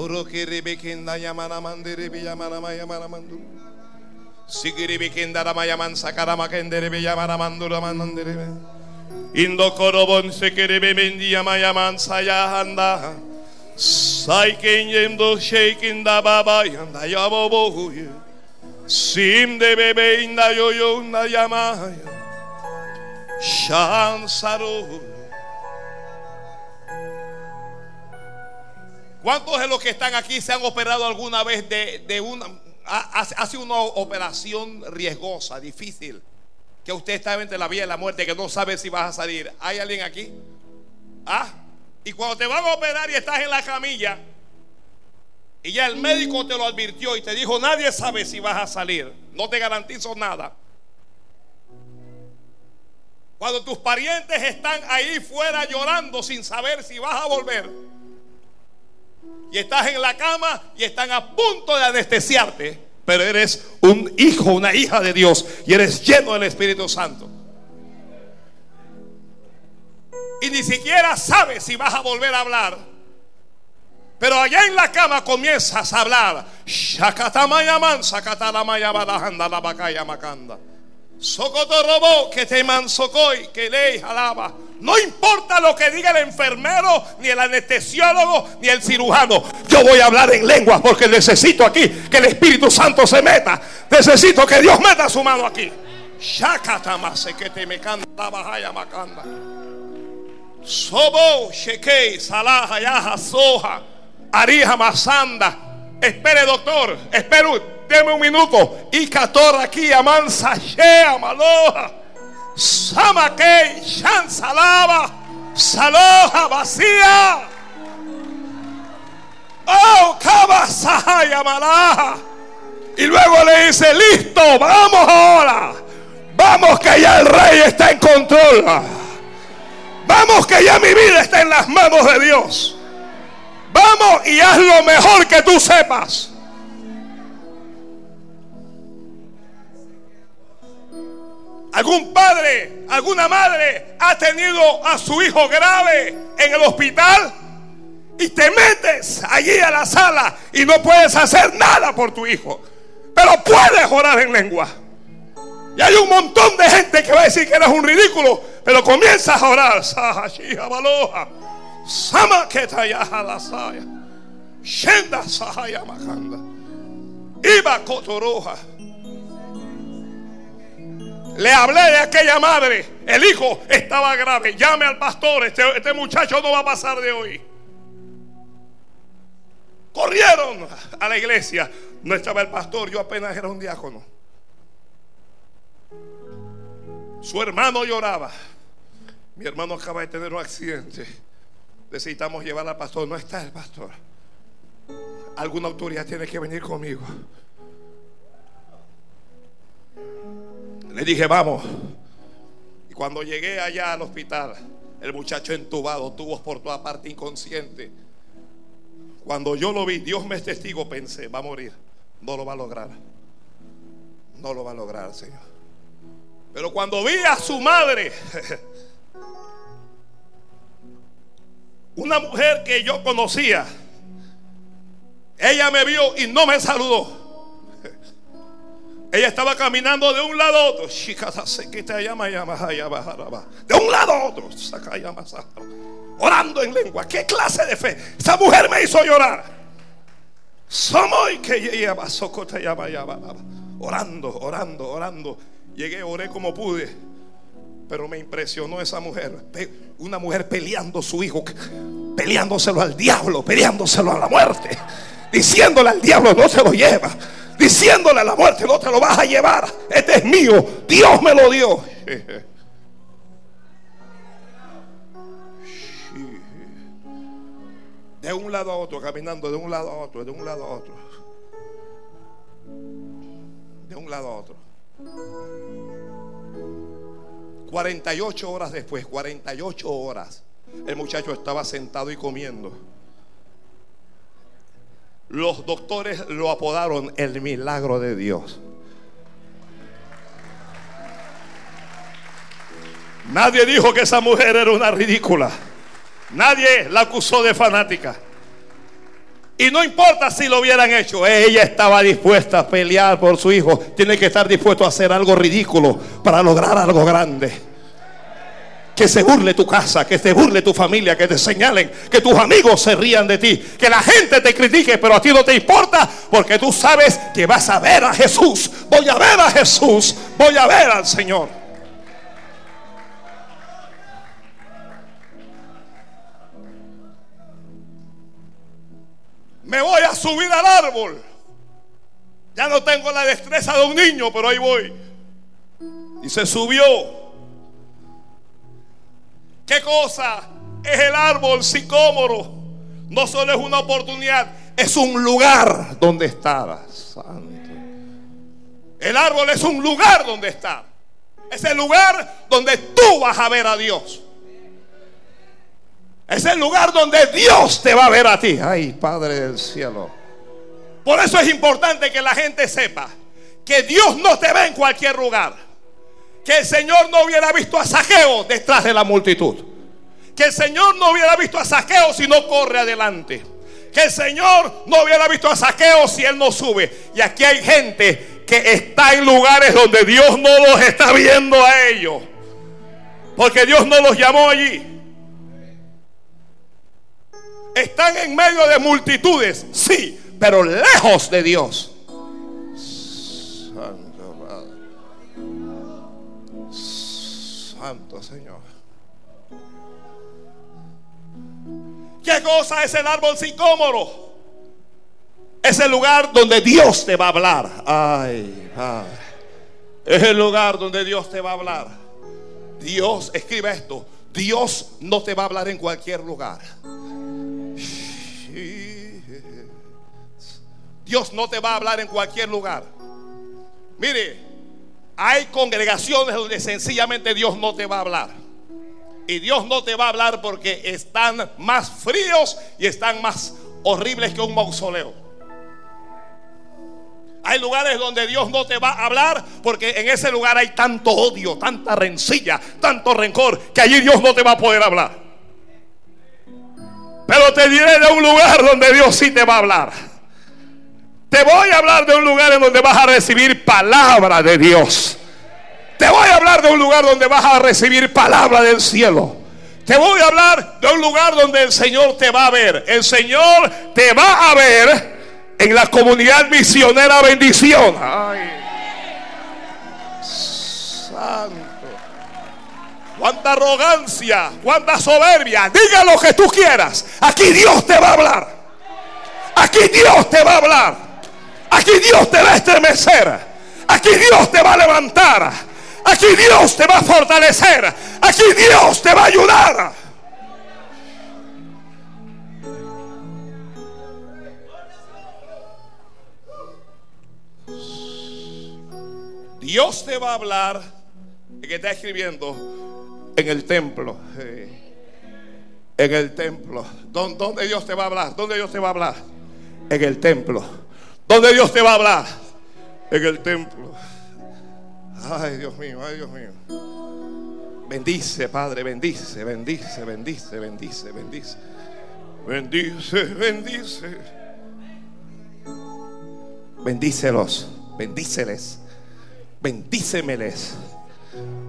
Urukiribikinda yamana mandiribi yamana mayamana manduru. Sigiribikinda ramayaman sakarama kendiribi yamana manduru mandiribi. Indokorobon sekiribi mindi yamayaman sayahanda. Saykin yemdo şeykinda baba yanda yamabohuyu. Simde bebeğinda yoyunda yamaya. Şan saruhu. ¿Cuántos de los que están aquí se han operado alguna vez de, de una... Ha, ha sido una operación riesgosa, difícil, que usted está entre la vida y la muerte, que no sabe si vas a salir. ¿Hay alguien aquí? ¿Ah? Y cuando te van a operar y estás en la camilla, y ya el médico te lo advirtió y te dijo, nadie sabe si vas a salir, no te garantizo nada. Cuando tus parientes están ahí fuera llorando sin saber si vas a volver, y estás en la cama y están a punto de anestesiarte, pero eres un hijo, una hija de Dios y eres lleno del Espíritu Santo. Y ni siquiera sabes si vas a volver a hablar. Pero allá en la cama comienzas a hablar. Shakatamayaman, sakatalamayabadahanda la bakaya makanda. Socoto robó que te mansocoy, que ley jalaba. No importa lo que diga el enfermero, ni el anestesiólogo, ni el cirujano. Yo voy a hablar en lenguas porque necesito aquí que el Espíritu Santo se meta. Necesito que Dios meta su mano aquí. Shakatamase que te me canta bajaya macanda. Sobo, shekei, salaha, yaha, soja, arija, masanda. Espere, doctor. Espere, deme un minuto. Y cator aquí, amansa, shea, maloja. Samakei, shan, salaba, saloja, vacía. Oh, kaba, sahaya, malaja. Y luego le dice, listo, vamos ahora. Vamos que ya el rey está en control. Vamos que ya mi vida está en las manos de Dios. Vamos y haz lo mejor que tú sepas. ¿Algún padre, alguna madre ha tenido a su hijo grave en el hospital? Y te metes allí a la sala y no puedes hacer nada por tu hijo. Pero puedes orar en lengua. Y hay un montón de gente que va a decir que eres un ridículo, pero comienzas a orar. *laughs* Sama Shenda Sahaya Makanda. Iba Kotoroja. Le hablé de aquella madre. El hijo estaba grave. Llame al pastor. Este, este muchacho no va a pasar de hoy. Corrieron a la iglesia. No estaba el pastor. Yo apenas era un diácono. Su hermano lloraba. Mi hermano acaba de tener un accidente. Necesitamos llevar al pastor. No está el pastor. Alguna autoridad tiene que venir conmigo. Le dije, vamos. Y cuando llegué allá al hospital, el muchacho entubado, tubos por toda parte, inconsciente. Cuando yo lo vi, Dios me es testigo, pensé, va a morir. No lo va a lograr. No lo va a lograr, Señor. Pero cuando vi a su madre, *laughs* una mujer que yo conocía, ella me vio y no me saludó. Ella estaba caminando de un lado a otro. De un lado a otro. Orando en lengua. ¿Qué clase de fe? Esa mujer me hizo llorar. orando, orando, orando. Llegué, oré como pude. Pero me impresionó esa mujer. Una mujer peleando su hijo, peleándoselo al diablo, peleándoselo a la muerte. Diciéndole al diablo, no se lo lleva. Diciéndole a la muerte, no te lo vas a llevar. Este es mío. Dios me lo dio. *laughs* De un lado a otro, caminando de un lado a otro, de un lado a otro. De un lado a otro. 48 horas después, 48 horas, el muchacho estaba sentado y comiendo. Los doctores lo apodaron el milagro de Dios. Nadie dijo que esa mujer era una ridícula. Nadie la acusó de fanática. Y no importa si lo hubieran hecho, ella estaba dispuesta a pelear por su hijo. Tiene que estar dispuesto a hacer algo ridículo para lograr algo grande. Que se burle tu casa, que se burle tu familia, que te señalen, que tus amigos se rían de ti, que la gente te critique, pero a ti no te importa porque tú sabes que vas a ver a Jesús. Voy a ver a Jesús, voy a ver al Señor. Me voy a subir al árbol. Ya no tengo la destreza de un niño, pero ahí voy. Y se subió. ¿Qué cosa es el árbol sicómoro? No solo es una oportunidad, es un lugar donde estaba. Santo. El árbol es un lugar donde está. Es el lugar donde tú vas a ver a Dios. Es el lugar donde Dios te va a ver a ti. Ay, Padre del cielo. Por eso es importante que la gente sepa que Dios no te ve en cualquier lugar. Que el Señor no hubiera visto a Saqueo detrás de la multitud. Que el Señor no hubiera visto a Saqueo si no corre adelante. Que el Señor no hubiera visto a Saqueo si él no sube. Y aquí hay gente que está en lugares donde Dios no los está viendo a ellos. Porque Dios no los llamó allí. Están en medio de multitudes, sí, pero lejos de Dios. Santo Santo Señor. ¿Qué cosa es el árbol sicómoro? Es el lugar donde Dios te va a hablar. Ay, Es el lugar donde Dios te va a hablar. Dios, escribe esto. Dios no te va a hablar en cualquier lugar. Dios no te va a hablar en cualquier lugar. Mire, hay congregaciones donde sencillamente Dios no te va a hablar. Y Dios no te va a hablar porque están más fríos y están más horribles que un mausoleo. Hay lugares donde Dios no te va a hablar porque en ese lugar hay tanto odio, tanta rencilla, tanto rencor, que allí Dios no te va a poder hablar. Pero te diré de un lugar donde Dios sí te va a hablar. Te voy a hablar de un lugar en donde vas a recibir palabra de Dios. Te voy a hablar de un lugar donde vas a recibir palabra del cielo. Te voy a hablar de un lugar donde el Señor te va a ver. El Señor te va a ver en la comunidad misionera bendición. Ay. Santo. Cuánta arrogancia, cuánta soberbia. Diga lo que tú quieras. Aquí Dios te va a hablar. Aquí Dios te va a hablar. Aquí Dios te va a estremecer. Aquí Dios te va a levantar. Aquí Dios te va a fortalecer. Aquí Dios te va a ayudar. Dios te va a hablar. que está escribiendo? En el templo. En el templo. ¿Dónde Dios te va a hablar? ¿Dónde Dios te va a hablar? En el templo. ¿Dónde Dios te va a hablar? En el templo. Ay, Dios mío, ay, Dios mío. Bendice, Padre, bendice, bendice, bendice, bendice, bendice. Bendice, bendice. Bendícelos, bendíceles, bendícemeles.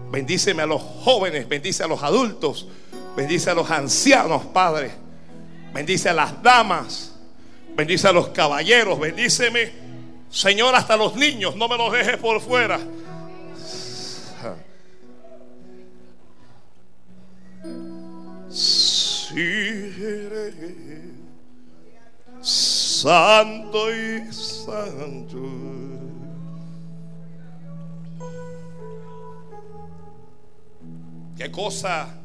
Bendíceme a los jóvenes, bendice a los adultos, bendice a los ancianos, Padre. Bendice a las damas, Bendice a los caballeros, bendíceme Señor, hasta los niños, no me los dejes por fuera. santo y santo. ¿Qué cosa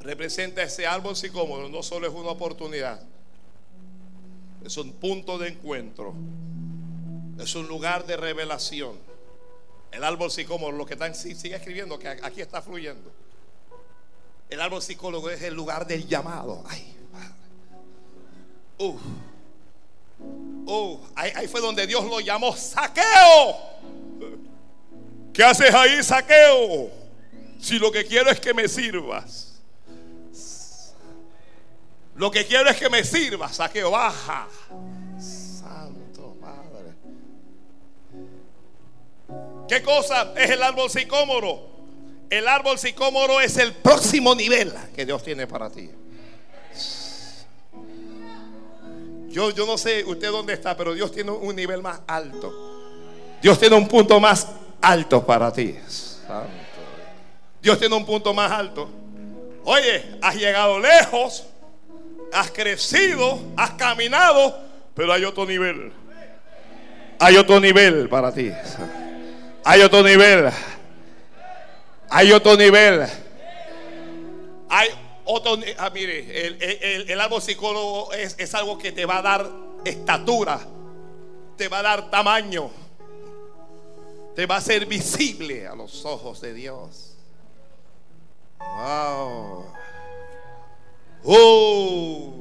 representa ese árbol sicómoro? No solo es una oportunidad, es un punto de encuentro, es un lugar de revelación. El árbol sicómoro, lo que están, sigue escribiendo, que aquí está fluyendo. El árbol psicólogo es el lugar del llamado. Ay, uh, uh, ahí, ahí fue donde Dios lo llamó saqueo. ¿Qué haces ahí, saqueo? Si lo que quiero es que me sirvas. Lo que quiero es que me sirvas, saqueo, baja. Santo Padre. ¿Qué cosa es el árbol sicómoro? El árbol sicómoro es el próximo nivel que Dios tiene para ti. Yo, yo no sé usted dónde está, pero Dios tiene un nivel más alto. Dios tiene un punto más alto para ti. Dios tiene un punto más alto. Oye, has llegado lejos, has crecido, has caminado, pero hay otro nivel. Hay otro nivel para ti. Hay otro nivel. Hay otro nivel. Hay otro ah, mire, el, el, árbol psicólogo es, es algo que te va a dar estatura, te va a dar tamaño, te va a ser visible a los ojos de Dios. Wow. Oh.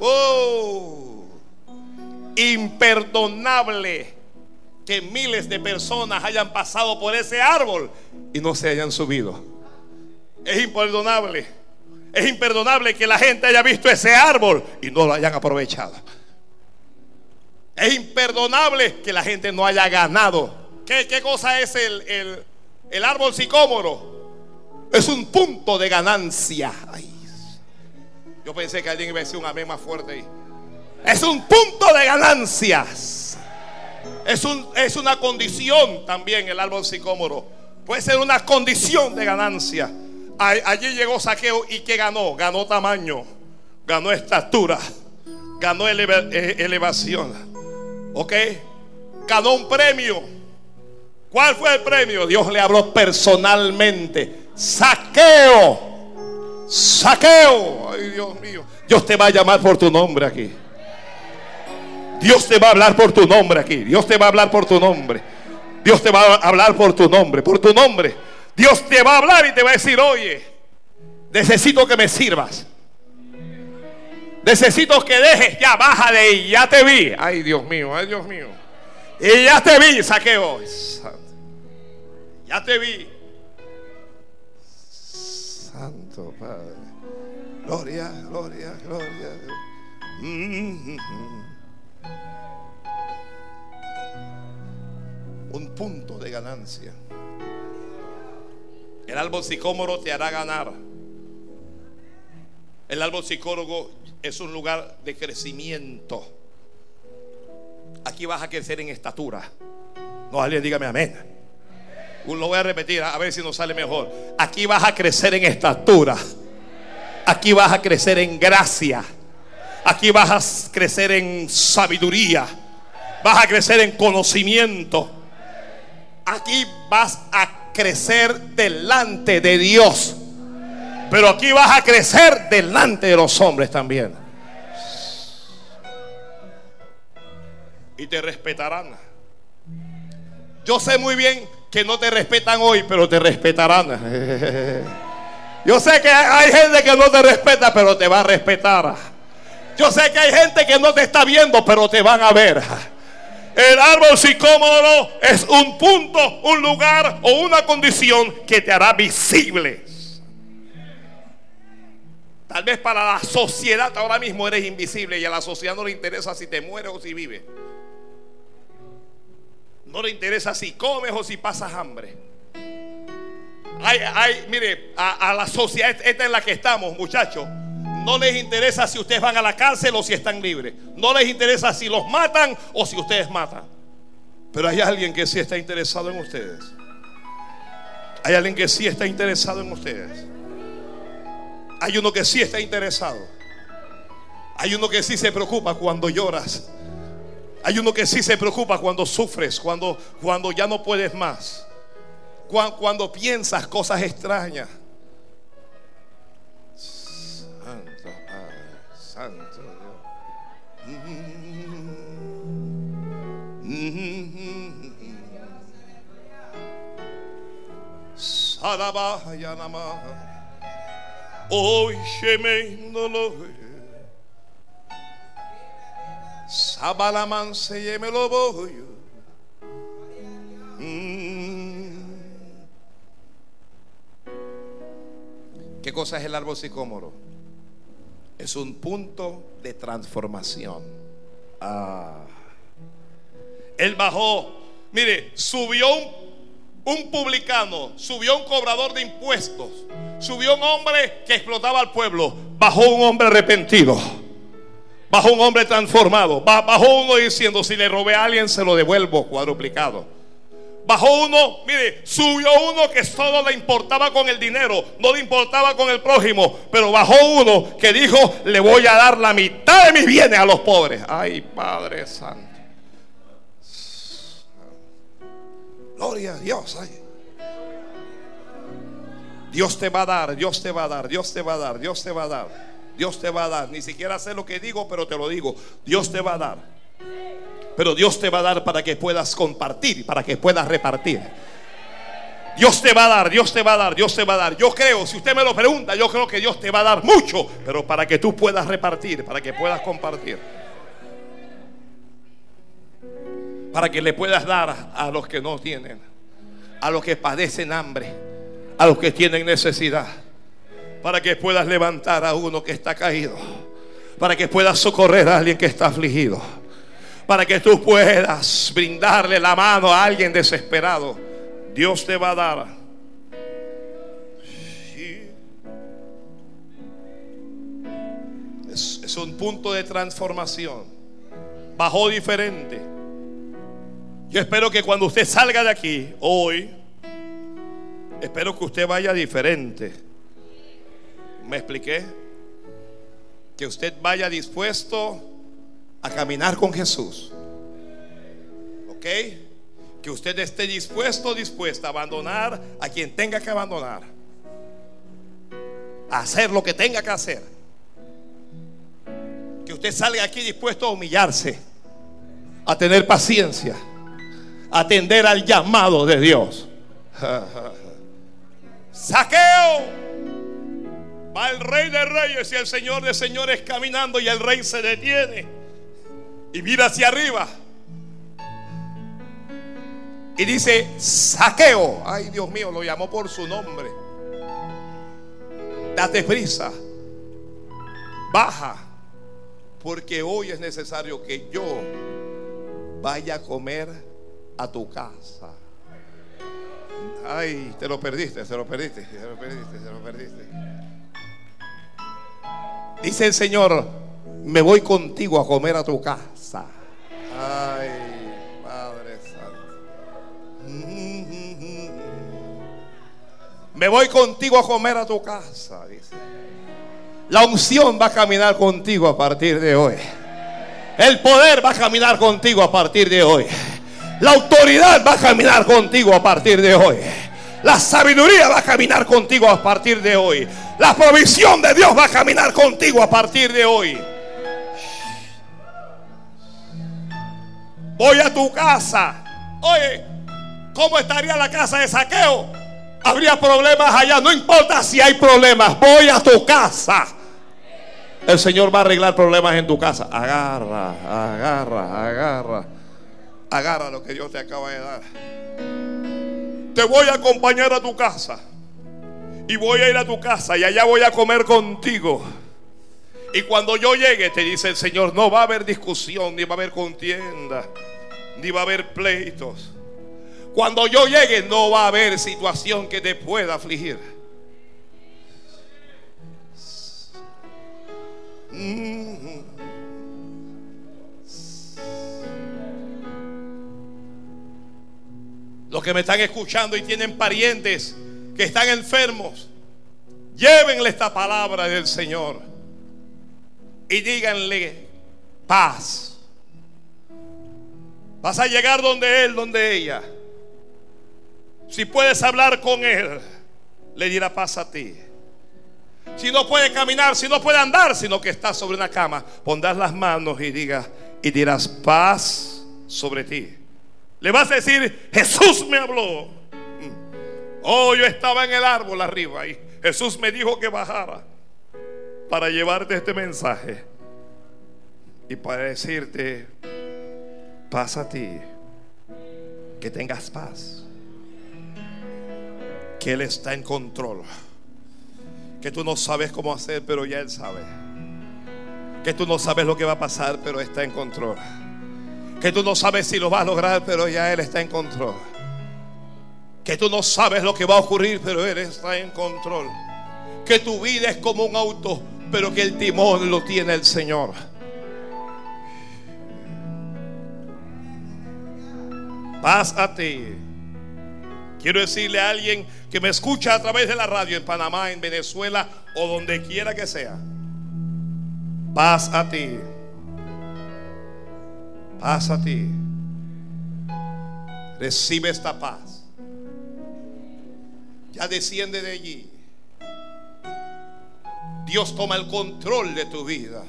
Oh. Imperdonable que miles de personas hayan pasado por ese árbol y no se hayan subido. Es imperdonable. Es imperdonable que la gente haya visto ese árbol y no lo hayan aprovechado. Es imperdonable que la gente no haya ganado. ¿Qué, qué cosa es el, el, árbol sicómoro? Es un punto de ganancia. yo pensé que alguien iba a decir un amén más fuerte ahí. Es un punto de ganancias. Es, un, es una condición también el árbol sicómoro. Puede ser una condición de ganancia. Allí llegó Saqueo y que ganó? Ganó tamaño, ganó estatura, ganó eh, elevación. ¿Ok? Ganó un premio. ¿Cuál fue el premio? Dios le habló personalmente. Saqueo. Saqueo. Ay, Dios mío. Dios te va a llamar por tu nombre aquí. Dios te va a hablar por tu nombre aquí. Dios te va a hablar por tu nombre. Dios te va a hablar por tu nombre, por tu nombre. Dios te va a hablar y te va a decir, oye, necesito que me sirvas. Necesito que dejes, ya de ahí, ya te vi. Ay, Dios mío, ay, Dios mío. Y ya te vi, saqueo. Ya te vi. Padre. Gloria, gloria, gloria. Mm. un punto de ganancia. El árbol sicómoro te hará ganar. El árbol psicólogo es un lugar de crecimiento. Aquí vas a crecer en estatura. No, alguien dígame amén. Lo voy a repetir a ver si nos sale mejor. Aquí vas a crecer en estatura. Aquí vas a crecer en gracia. Aquí vas a crecer en sabiduría. Vas a crecer en conocimiento aquí vas a crecer delante de Dios. Pero aquí vas a crecer delante de los hombres también. Y te respetarán. Yo sé muy bien que no te respetan hoy, pero te respetarán. *laughs* Yo sé que hay gente que no te respeta, pero te va a respetar. Yo sé que hay gente que no te está viendo, pero te van a ver. El árbol sicómoro es un punto, un lugar o una condición que te hará visible. Tal vez para la sociedad ahora mismo eres invisible y a la sociedad no le interesa si te mueres o si vives. No le interesa si comes o si pasas hambre. Hay, mire, a, a la sociedad esta en la que estamos, muchachos, No les interesa si ustedes van a la cárcel o si están libres. No les interesa si los matan o si ustedes matan. Pero hay alguien que sí está interesado en ustedes. Hay alguien que sí está interesado en ustedes. Hay uno que sí está interesado. Hay uno que sí se preocupa cuando lloras. Hay uno que sí se preocupa cuando sufres, cuando, cuando ya no puedes más. Cuando, piensas cosas extrañas. Santo Padre, Santo Dios. Sarabaya nama. Hoy shemendolo. Sabalaman se yemelo boyo. ¿Qué cosa es el árbol sicómoro? Es un punto de transformación. Ah. Él bajó. Mire, subió un, publicano, subió un cobrador de impuestos, subió un hombre que explotaba al pueblo, bajó un hombre arrepentido. Bajó un hombre transformado. Bajó uno diciendo, si le robé a alguien, se lo devuelvo cuadruplicado. Bajó uno, mire, subió uno que solo le importaba con el dinero, no le importaba con el prójimo, pero bajó uno que dijo, le voy a dar la mitad de mis bienes a los pobres. Ay, Padre Santo. Gloria a Dios. Dios te va a dar, Dios te va a dar, Dios te va a dar, Dios te va a dar. Dios te va a dar. Ni siquiera sé lo que digo, pero te lo digo. Dios te va a dar. Pero Dios te va a dar para que puedas compartir, para que puedas repartir. Dios te va a dar, Dios te va a dar, Dios te va a dar. Yo creo, si usted me lo pregunta, yo creo que Dios te va a dar mucho, pero para que tú puedas repartir, para que puedas compartir. para que le puedas dar a los que no tienen, a los que padecen hambre, a los que tienen necesidad, para que puedas levantar a uno que está caído, para que puedas socorrer a alguien que está afligido, para que tú puedas brindarle la mano a alguien desesperado. Dios te va a dar. Es, es un punto de transformación. Bajó diferente. Yo espero que cuando usted salga de aquí hoy, espero que usted vaya diferente. ¿Me expliqué? Que usted vaya dispuesto a caminar con Jesús. ¿Ok? Que usted esté dispuesto, dispuesta a abandonar a quien tenga que abandonar. A hacer lo que tenga que hacer. Que usted salga aquí dispuesto a humillarse. A tener paciencia atender al llamado de Dios. *laughs* Saqueo. Va el rey de reyes y el señor de señores caminando y el rey se detiene y mira hacia arriba. Y dice, saqueo. Ay, Dios mío, lo llamó por su nombre. Date prisa. Baja. Porque hoy es necesario que yo vaya a comer a tu casa. Ay, te lo perdiste, se lo perdiste, se lo perdiste, se lo perdiste. Dice el Señor, me voy contigo a comer a tu casa. Ay, Padre Santo. Me voy contigo a comer a tu casa, dice. La unción va a caminar contigo a partir de hoy. El poder va a caminar contigo a partir de hoy. La autoridad va a caminar contigo a partir de hoy. La sabiduría va a caminar contigo a partir de hoy. La provisión de Dios va a caminar contigo a partir de hoy. Voy a tu casa. Oye, ¿cómo estaría la casa de saqueo? Habría problemas allá. No importa si hay problemas. Voy a tu casa. El Señor va a arreglar problemas en tu casa. Agarra, agarra, agarra. Agarra lo que Dios te acaba de dar. Te voy a acompañar a tu casa. Y voy a ir a tu casa y allá voy a comer contigo. Y cuando yo llegue, te dice el Señor, no va a haber discusión, ni va a haber contienda, ni va a haber pleitos. Cuando yo llegue, no va a haber situación que te pueda afligir. Mm. Los que me están escuchando y tienen parientes que están enfermos, llévenle esta palabra del Señor y díganle paz. Vas a llegar donde Él, donde ella. Si puedes hablar con Él, le dirá paz a ti. Si no puede caminar, si no puede andar, sino que está sobre una cama, pondrás las manos y diga y dirás paz sobre ti. Le vas a decir, Jesús me habló. Mm. Oh, yo estaba en el árbol arriba y Jesús me dijo que bajara para llevarte este mensaje y para decirte, paz a ti, que tengas paz, que Él está en control, que tú no sabes cómo hacer, pero ya Él sabe, que tú no sabes lo que va a pasar, pero está en control que tú no sabes si lo vas a lograr, pero ya Él está en control. Que tú no sabes lo que va a ocurrir, pero Él está en control. Que tu vida es como un auto, pero que el timón lo tiene el Señor. Paz a ti. Quiero decirle a alguien que me escucha a través de la radio en Panamá, en Venezuela o donde quiera que sea. Paz a ti paz a ti. Recibe esta paz. Ya desciende de allí. Dios toma el control de tu vida.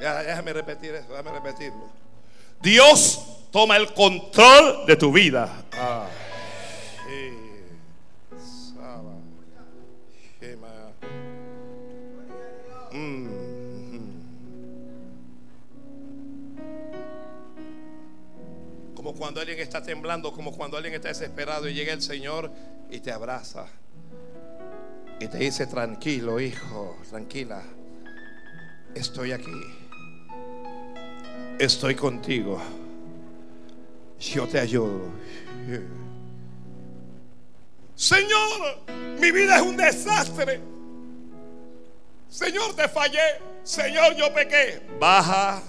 Ya, déjame repetir eso, déjame repetirlo. Dios toma el control de tu vida. Cuando alguien está temblando, como cuando alguien está desesperado y llega el Señor y te abraza y te dice, tranquilo hijo, tranquila, estoy aquí, estoy contigo, yo te ayudo. Señor, mi vida es un desastre. Señor, te fallé. Señor, yo pequé. Baja,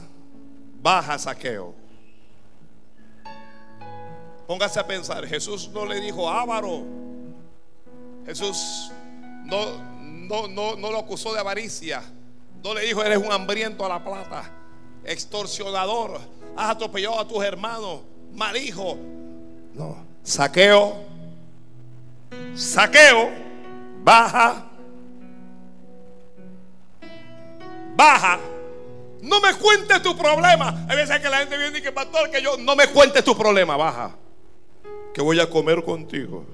baja saqueo. Póngase a pensar, Jesús no le dijo avaro. Jesús no, no, no, no lo acusó de avaricia. No le dijo, eres un hambriento a la plata, extorsionador, has atropellado a tus hermanos, mal hijo. No, saqueo, saqueo, baja, baja. No me cuentes tu problema. Hay veces que la gente viene y que pastor, que yo no me cuentes tu problema, baja que voy a comer contigo.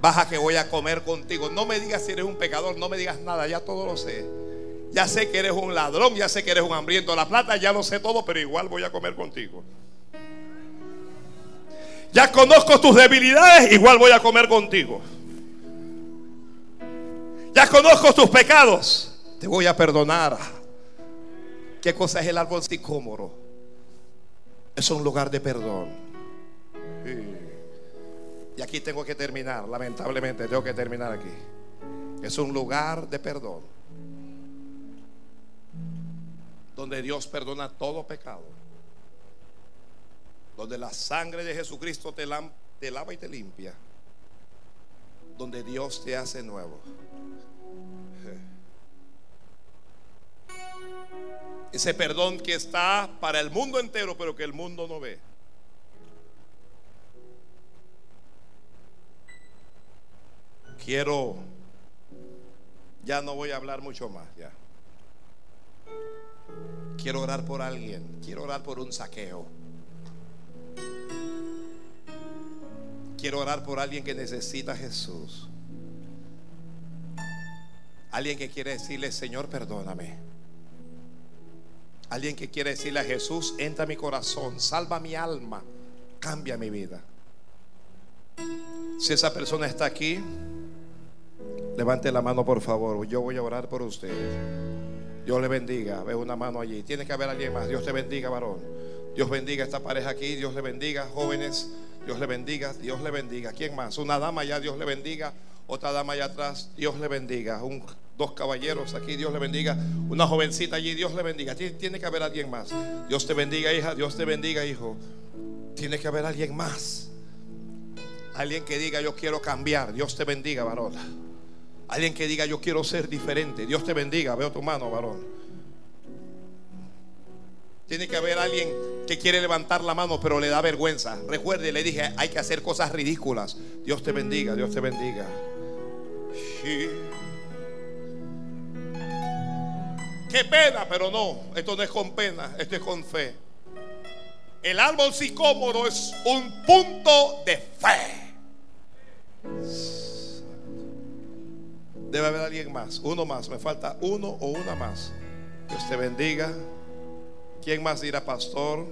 Baja que voy a comer contigo. No me digas si eres un pecador, no me digas nada, ya todo lo sé. Ya sé que eres un ladrón, ya sé que eres un hambriento. La plata ya lo sé todo, pero igual voy a comer contigo. Ya conozco tus debilidades, igual voy a comer contigo. Ya conozco tus pecados, te voy a perdonar. ¿Qué cosa es el árbol sicómoro? Es un lugar de perdón. Y aquí tengo que terminar, lamentablemente tengo que terminar aquí. Es un lugar de perdón. Donde Dios perdona todo pecado. Donde la sangre de Jesucristo te, te lava y te limpia. Donde Dios te hace nuevo. Ese perdón que está para el mundo entero, pero que el mundo no ve. Quiero, ya no voy a hablar mucho más, ya. Quiero orar por alguien, quiero orar por un saqueo. Quiero orar por alguien que necesita a Jesús. Alguien que quiere decirle, Señor, perdóname. Alguien que quiere decirle a Jesús, entra a mi corazón, salva mi alma, cambia mi vida. Si esa persona está aquí, levante la mano por favor. Yo voy a orar por usted. Dios le bendiga. Veo una mano allí. Tiene que haber alguien más. Dios te bendiga, varón. Dios bendiga esta pareja aquí. Dios le bendiga, jóvenes. Dios le bendiga. Dios le bendiga. ¿Quién más? Una dama ya. Dios le bendiga. Otra dama allá atrás, Dios le bendiga. Un, dos caballeros aquí, Dios le bendiga. Una jovencita allí, Dios le bendiga. Tiene que haber alguien más. Dios te bendiga, hija. Dios te bendiga, hijo. Tiene que haber alguien más. Alguien que diga, yo quiero cambiar. Dios te bendiga, varón. Alguien que diga, yo quiero ser diferente. Dios te bendiga. Veo tu mano, varón. Tiene que haber alguien que quiere levantar la mano, pero le da vergüenza. Recuerde, le dije, hay que hacer cosas ridículas. Dios te bendiga, Dios te bendiga. Qué pena, pero no. Esto no es con pena, esto es con fe. El árbol sicómoro es un punto de fe. Debe haber alguien más, uno más. Me falta uno o una más. Dios te bendiga. ¿Quién más dirá, pastor?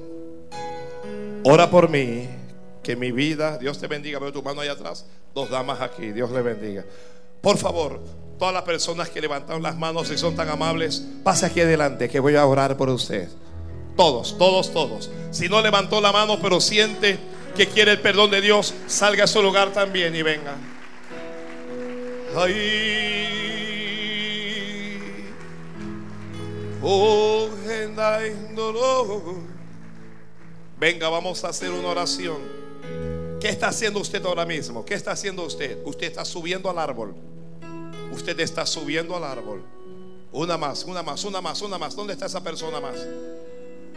Ora por mí, que mi vida, Dios te bendiga. Veo tu mano allá atrás. Dos damas aquí, Dios le bendiga. Por favor, todas las personas que levantaron las manos y son tan amables, pase aquí adelante que voy a orar por usted. Todos, todos, todos. Si no levantó la mano, pero siente que quiere el perdón de Dios, salga a su lugar también y venga. Oh, venga, vamos a hacer una oración. ¿Qué está haciendo usted ahora mismo? ¿Qué está haciendo usted? Usted está subiendo al árbol. Usted está subiendo al árbol. Una más, una más, una más, una más. ¿Dónde está esa persona más?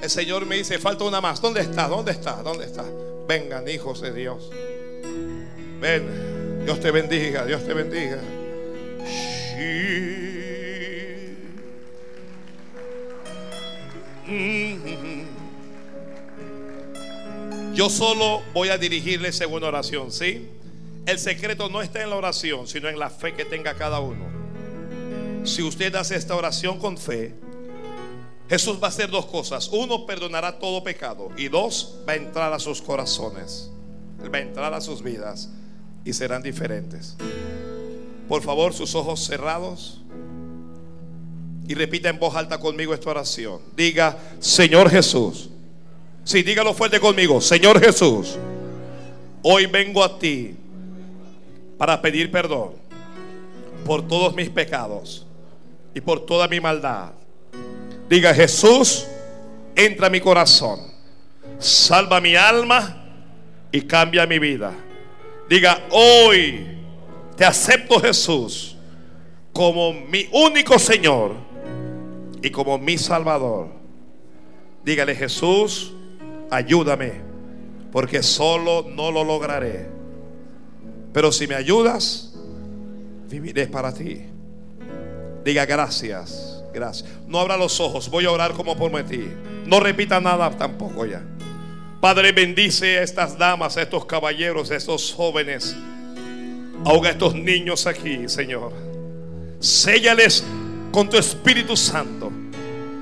El Señor me dice, falta una más. ¿Dónde está? ¿Dónde está? ¿Dónde está? Vengan, hijos de Dios. Ven. Dios te bendiga, Dios te bendiga. Yo solo voy a dirigirle según oración, ¿sí? El secreto no está en la oración, sino en la fe que tenga cada uno. Si usted hace esta oración con fe, Jesús va a hacer dos cosas. Uno, perdonará todo pecado. Y dos, va a entrar a sus corazones. va a entrar a sus vidas y serán diferentes. Por favor, sus ojos cerrados. Y repita en voz alta conmigo esta oración. Diga, Señor Jesús. Sí, dígalo fuerte conmigo. Señor Jesús, hoy vengo a ti para pedir perdón por todos mis pecados y por toda mi maldad. Diga Jesús, entra a mi corazón, salva mi alma y cambia mi vida. Diga, hoy te acepto Jesús como mi único Señor y como mi Salvador. Dígale Jesús, ayúdame, porque solo no lo lograré pero si me ayudas, viviré para ti. Diga gracias, gracias. No abra los ojos, voy a orar como prometí. No repita nada tampoco ya. Padre, bendice a estas damas, a estos caballeros, a estos jóvenes. Ahoga a estos niños aquí, Señor. Séllales con tu Espíritu Santo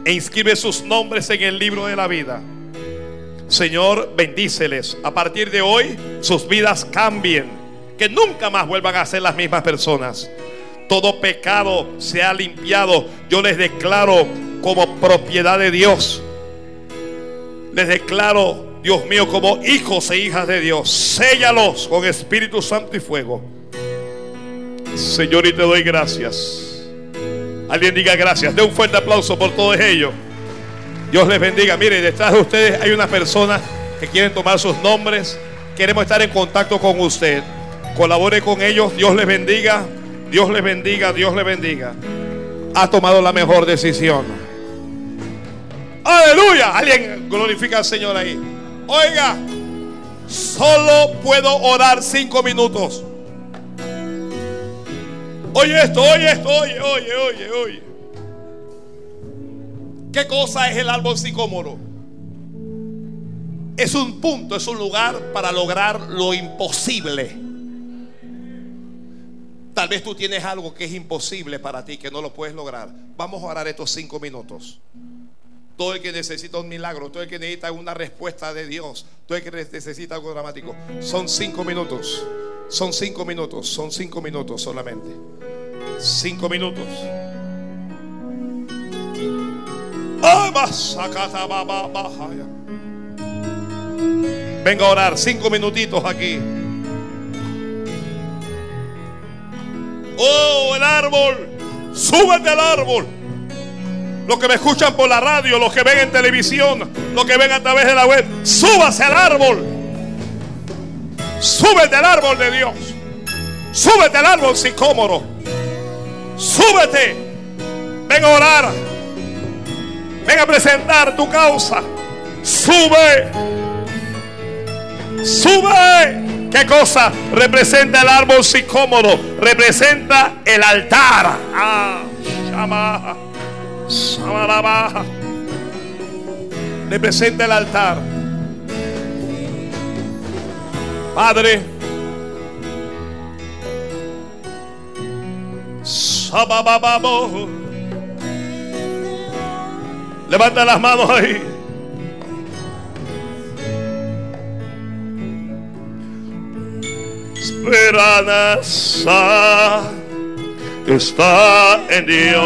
e inscribe sus nombres en el libro de la vida. Señor, bendíceles. A partir de hoy, sus vidas cambien que nunca más vuelvan a ser las mismas personas. Todo pecado se ha limpiado. Yo les declaro como propiedad de Dios. Les declaro, Dios mío, como hijos e hijas de Dios. Séllalos con Espíritu Santo y fuego. Señor, y te doy gracias. Alguien diga gracias. De un fuerte aplauso por todos ellos. Dios les bendiga. Mire, detrás de ustedes hay una persona que quieren tomar sus nombres. Queremos estar en contacto con usted. Colabore con ellos. Dios les bendiga. Dios les bendiga. Dios les bendiga. Ha tomado la mejor decisión. Aleluya. Alguien glorifica al Señor ahí. Oiga, solo puedo orar cinco minutos. Oye esto, oye esto, oye, oye, oye, oye. ¿Qué cosa es el árbol sicómoro? Es un punto, es un lugar para lograr lo imposible. Tal vez tú tienes algo que es imposible para ti, que no lo puedes lograr. Vamos a orar estos cinco minutos. Todo el que necesita un milagro, todo el que necesita una respuesta de Dios, todo el que necesita algo dramático, son cinco minutos. Son cinco minutos, son cinco minutos solamente. Cinco minutos. Venga a orar, cinco minutitos aquí. El árbol. Súbete al árbol. Los que me escuchan por la radio, los que ven en televisión, los que ven a través de la web, súbase al árbol. Súbete al árbol de Dios. Súbete al árbol sicómoro. Súbete. Ven a orar. Ven a presentar tu causa. Sube. Sube. ¿Qué cosa representa el árbol sicómoro? Representa el altar. Ah, llama. Representa el altar. Padre. Levanta las manos ahí. Esperanza está en Dios.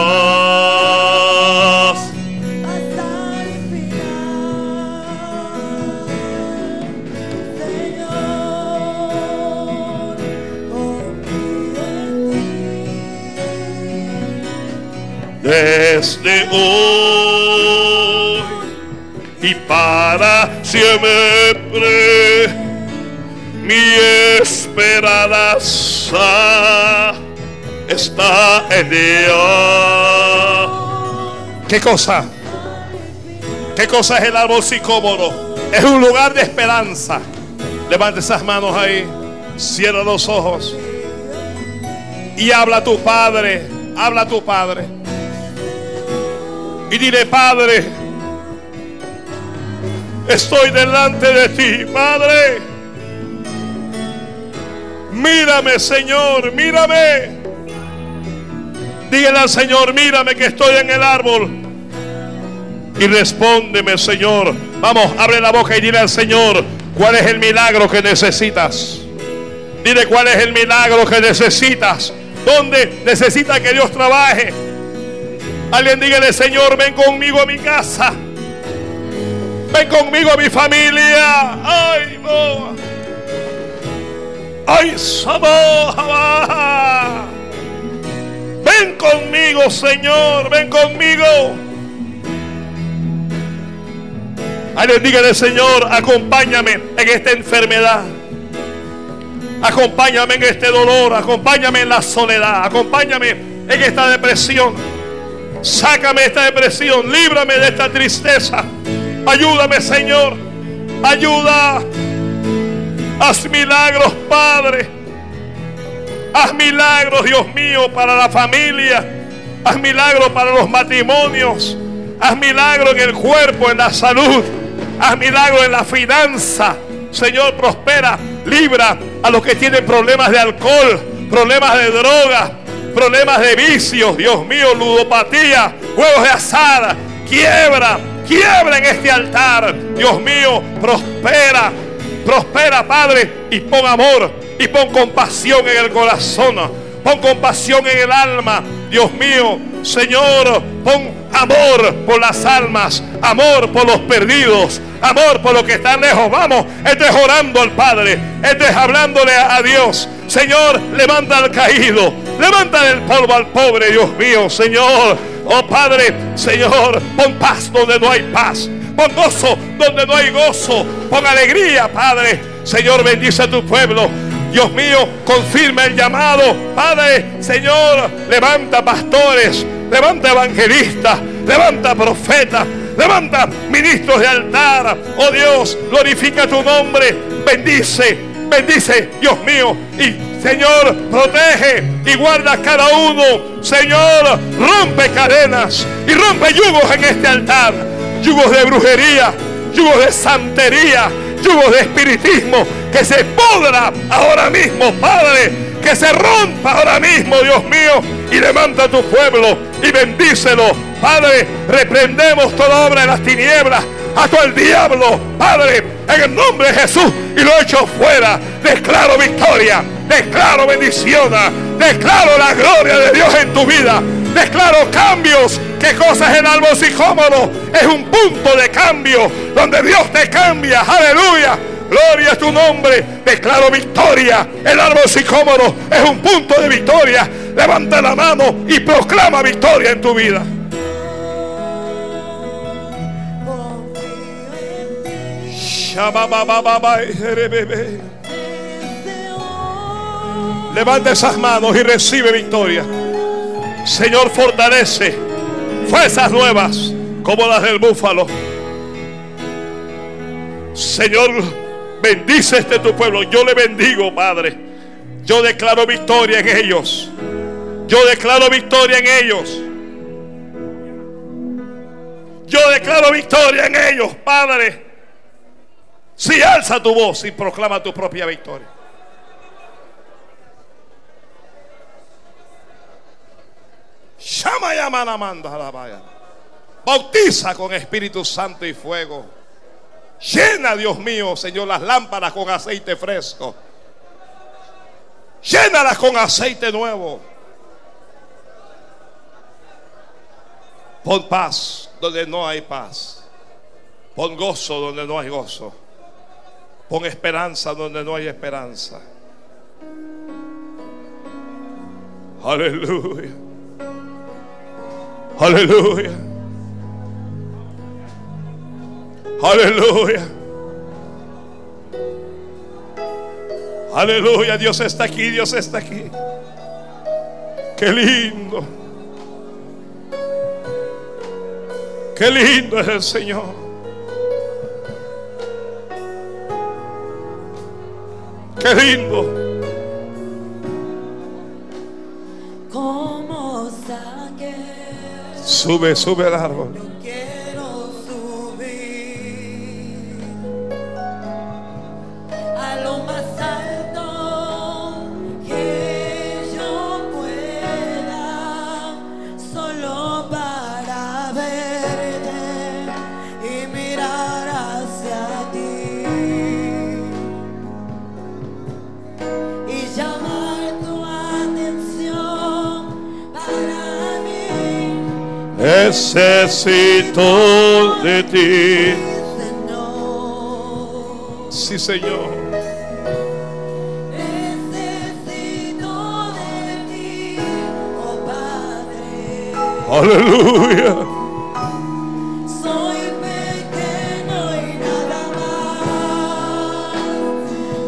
Desde hoy y para siempre mi esperanza está en Dios. ¿Qué cosa? ¿Qué cosa es el árbol sicómoro? Es un lugar de esperanza. Levante esas manos ahí. Cierra los ojos. Y habla a tu padre. Habla a tu padre. Y dile, Padre, estoy delante de ti, Padre. Mírame, Señor, mírame. Dígale al Señor, mírame que estoy en el árbol. Y respóndeme, Señor. Vamos, abre la boca y dile al Señor, ¿cuál es el milagro que necesitas? Dile cuál es el milagro que necesitas. ¿Dónde necesita que Dios trabaje? Alguien dígale, Señor, ven conmigo a mi casa. Ven conmigo a mi familia. Ay, no. Ay, Sabah. Ven conmigo, Señor. Ven conmigo. Alguien dígale, Señor, acompáñame en esta enfermedad. Acompáñame en este dolor. Acompáñame en la soledad. Acompáñame en esta depresión. Sácame esta depresión, líbrame de esta tristeza. Ayúdame, Señor. Ayuda. Haz milagros, Padre. Haz milagros, Dios mío, para la familia. Haz milagros para los matrimonios. Haz milagros en el cuerpo, en la salud. Haz milagros en la finanza. Señor, prospera. Libra a los que tienen problemas de alcohol, problemas de droga, problemas de vicios, Dios mío, ludopatía, juegos de azar, quiebra, quiebra en este altar, Dios mío, prospera, prospera, Padre, y pon amor y pon compasión en el corazón, pon compasión en el alma, Dios mío, Señor, pon amor por las almas, amor por los perdidos, amor por los que están lejos. Vamos, estés orando al Padre, estés hablándole a Dios. Señor, levanta al caído, levanta del polvo al pobre, Dios mío, Señor. Oh Padre, Señor, pon paz donde no hay paz. Pon gozo donde no hay gozo. Pon alegría, Padre. Señor, bendice a tu pueblo. Dios mío, confirma el llamado. Padre, Señor, levanta pastores, levanta evangelistas, levanta profetas, levanta ministros de altar. Oh Dios, glorifica tu nombre. Bendice, bendice, Dios mío. Y Señor, protege y guarda a cada uno. Señor, rompe cadenas y rompe yugos en este altar. Yugos de brujería, yugos de santería, yugos de espiritismo que se podra ahora mismo, Padre. Que se rompa ahora mismo, Dios mío, y levanta a tu pueblo y bendícelo. Padre, reprendemos toda obra de las tinieblas, a el diablo, Padre, en el nombre de Jesús, y lo echo fuera. Declaro victoria, declaro bendición, declaro la gloria de Dios en tu vida. Declaro cambios. ¿Qué cosa es el árbol sicómoro? Es un punto de cambio donde Dios te cambia. Aleluya. Gloria a tu nombre. Declaro victoria. El árbol sicómoro es un punto de victoria. Levanta la mano y proclama victoria en tu vida. Levanta esas manos y recibe victoria. Señor, fortalece fuerzas nuevas como las del búfalo. Señor, bendice este tu pueblo. Yo le bendigo, Padre. Yo declaro victoria en ellos. Yo declaro victoria en ellos. Yo declaro victoria en ellos, Padre. Si alza tu voz y proclama tu propia victoria. Bautiza con Espíritu Santo y fuego. Llena, Dios mío, Señor, las lámparas con aceite fresco. Llénalas con aceite nuevo. Pon paz donde no hay paz. Pon gozo donde no hay gozo. Pon esperanza donde no hay esperanza. Aleluya. Aleluya. Aleluya. Aleluya. Dios está aquí. Dios está aquí. Qué lindo. Qué lindo es el Señor. Qué lindo. Sube, sube el árbol. Necesito de ti. Sí, Señor. necesito de ti, oh Padre. Aleluya. Soy pequeño y nada más.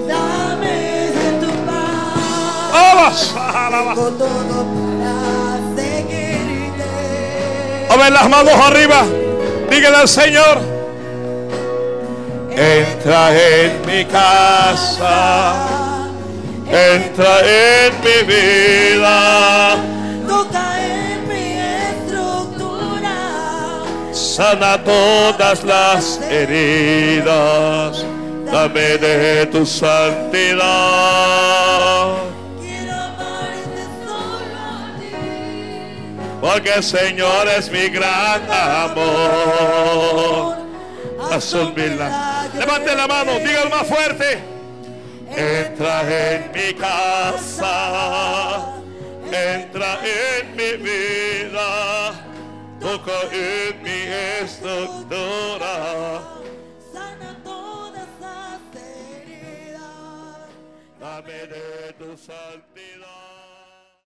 Dame de tu paz. Alabas, alabas. A ver las manos arriba. Dígale al Señor. Entra en mi casa. Entra en mi vida. Toca en mi estructura. Sana todas las heridas. Dame de tu santidad. porque el Señor es mi gran amor. Haz un milagro. Levante la mano, dígalo más fuerte. Entra en mi casa, entra en mi vida, toca en mi estructura. Sana todas las heridas, dame de tu salud.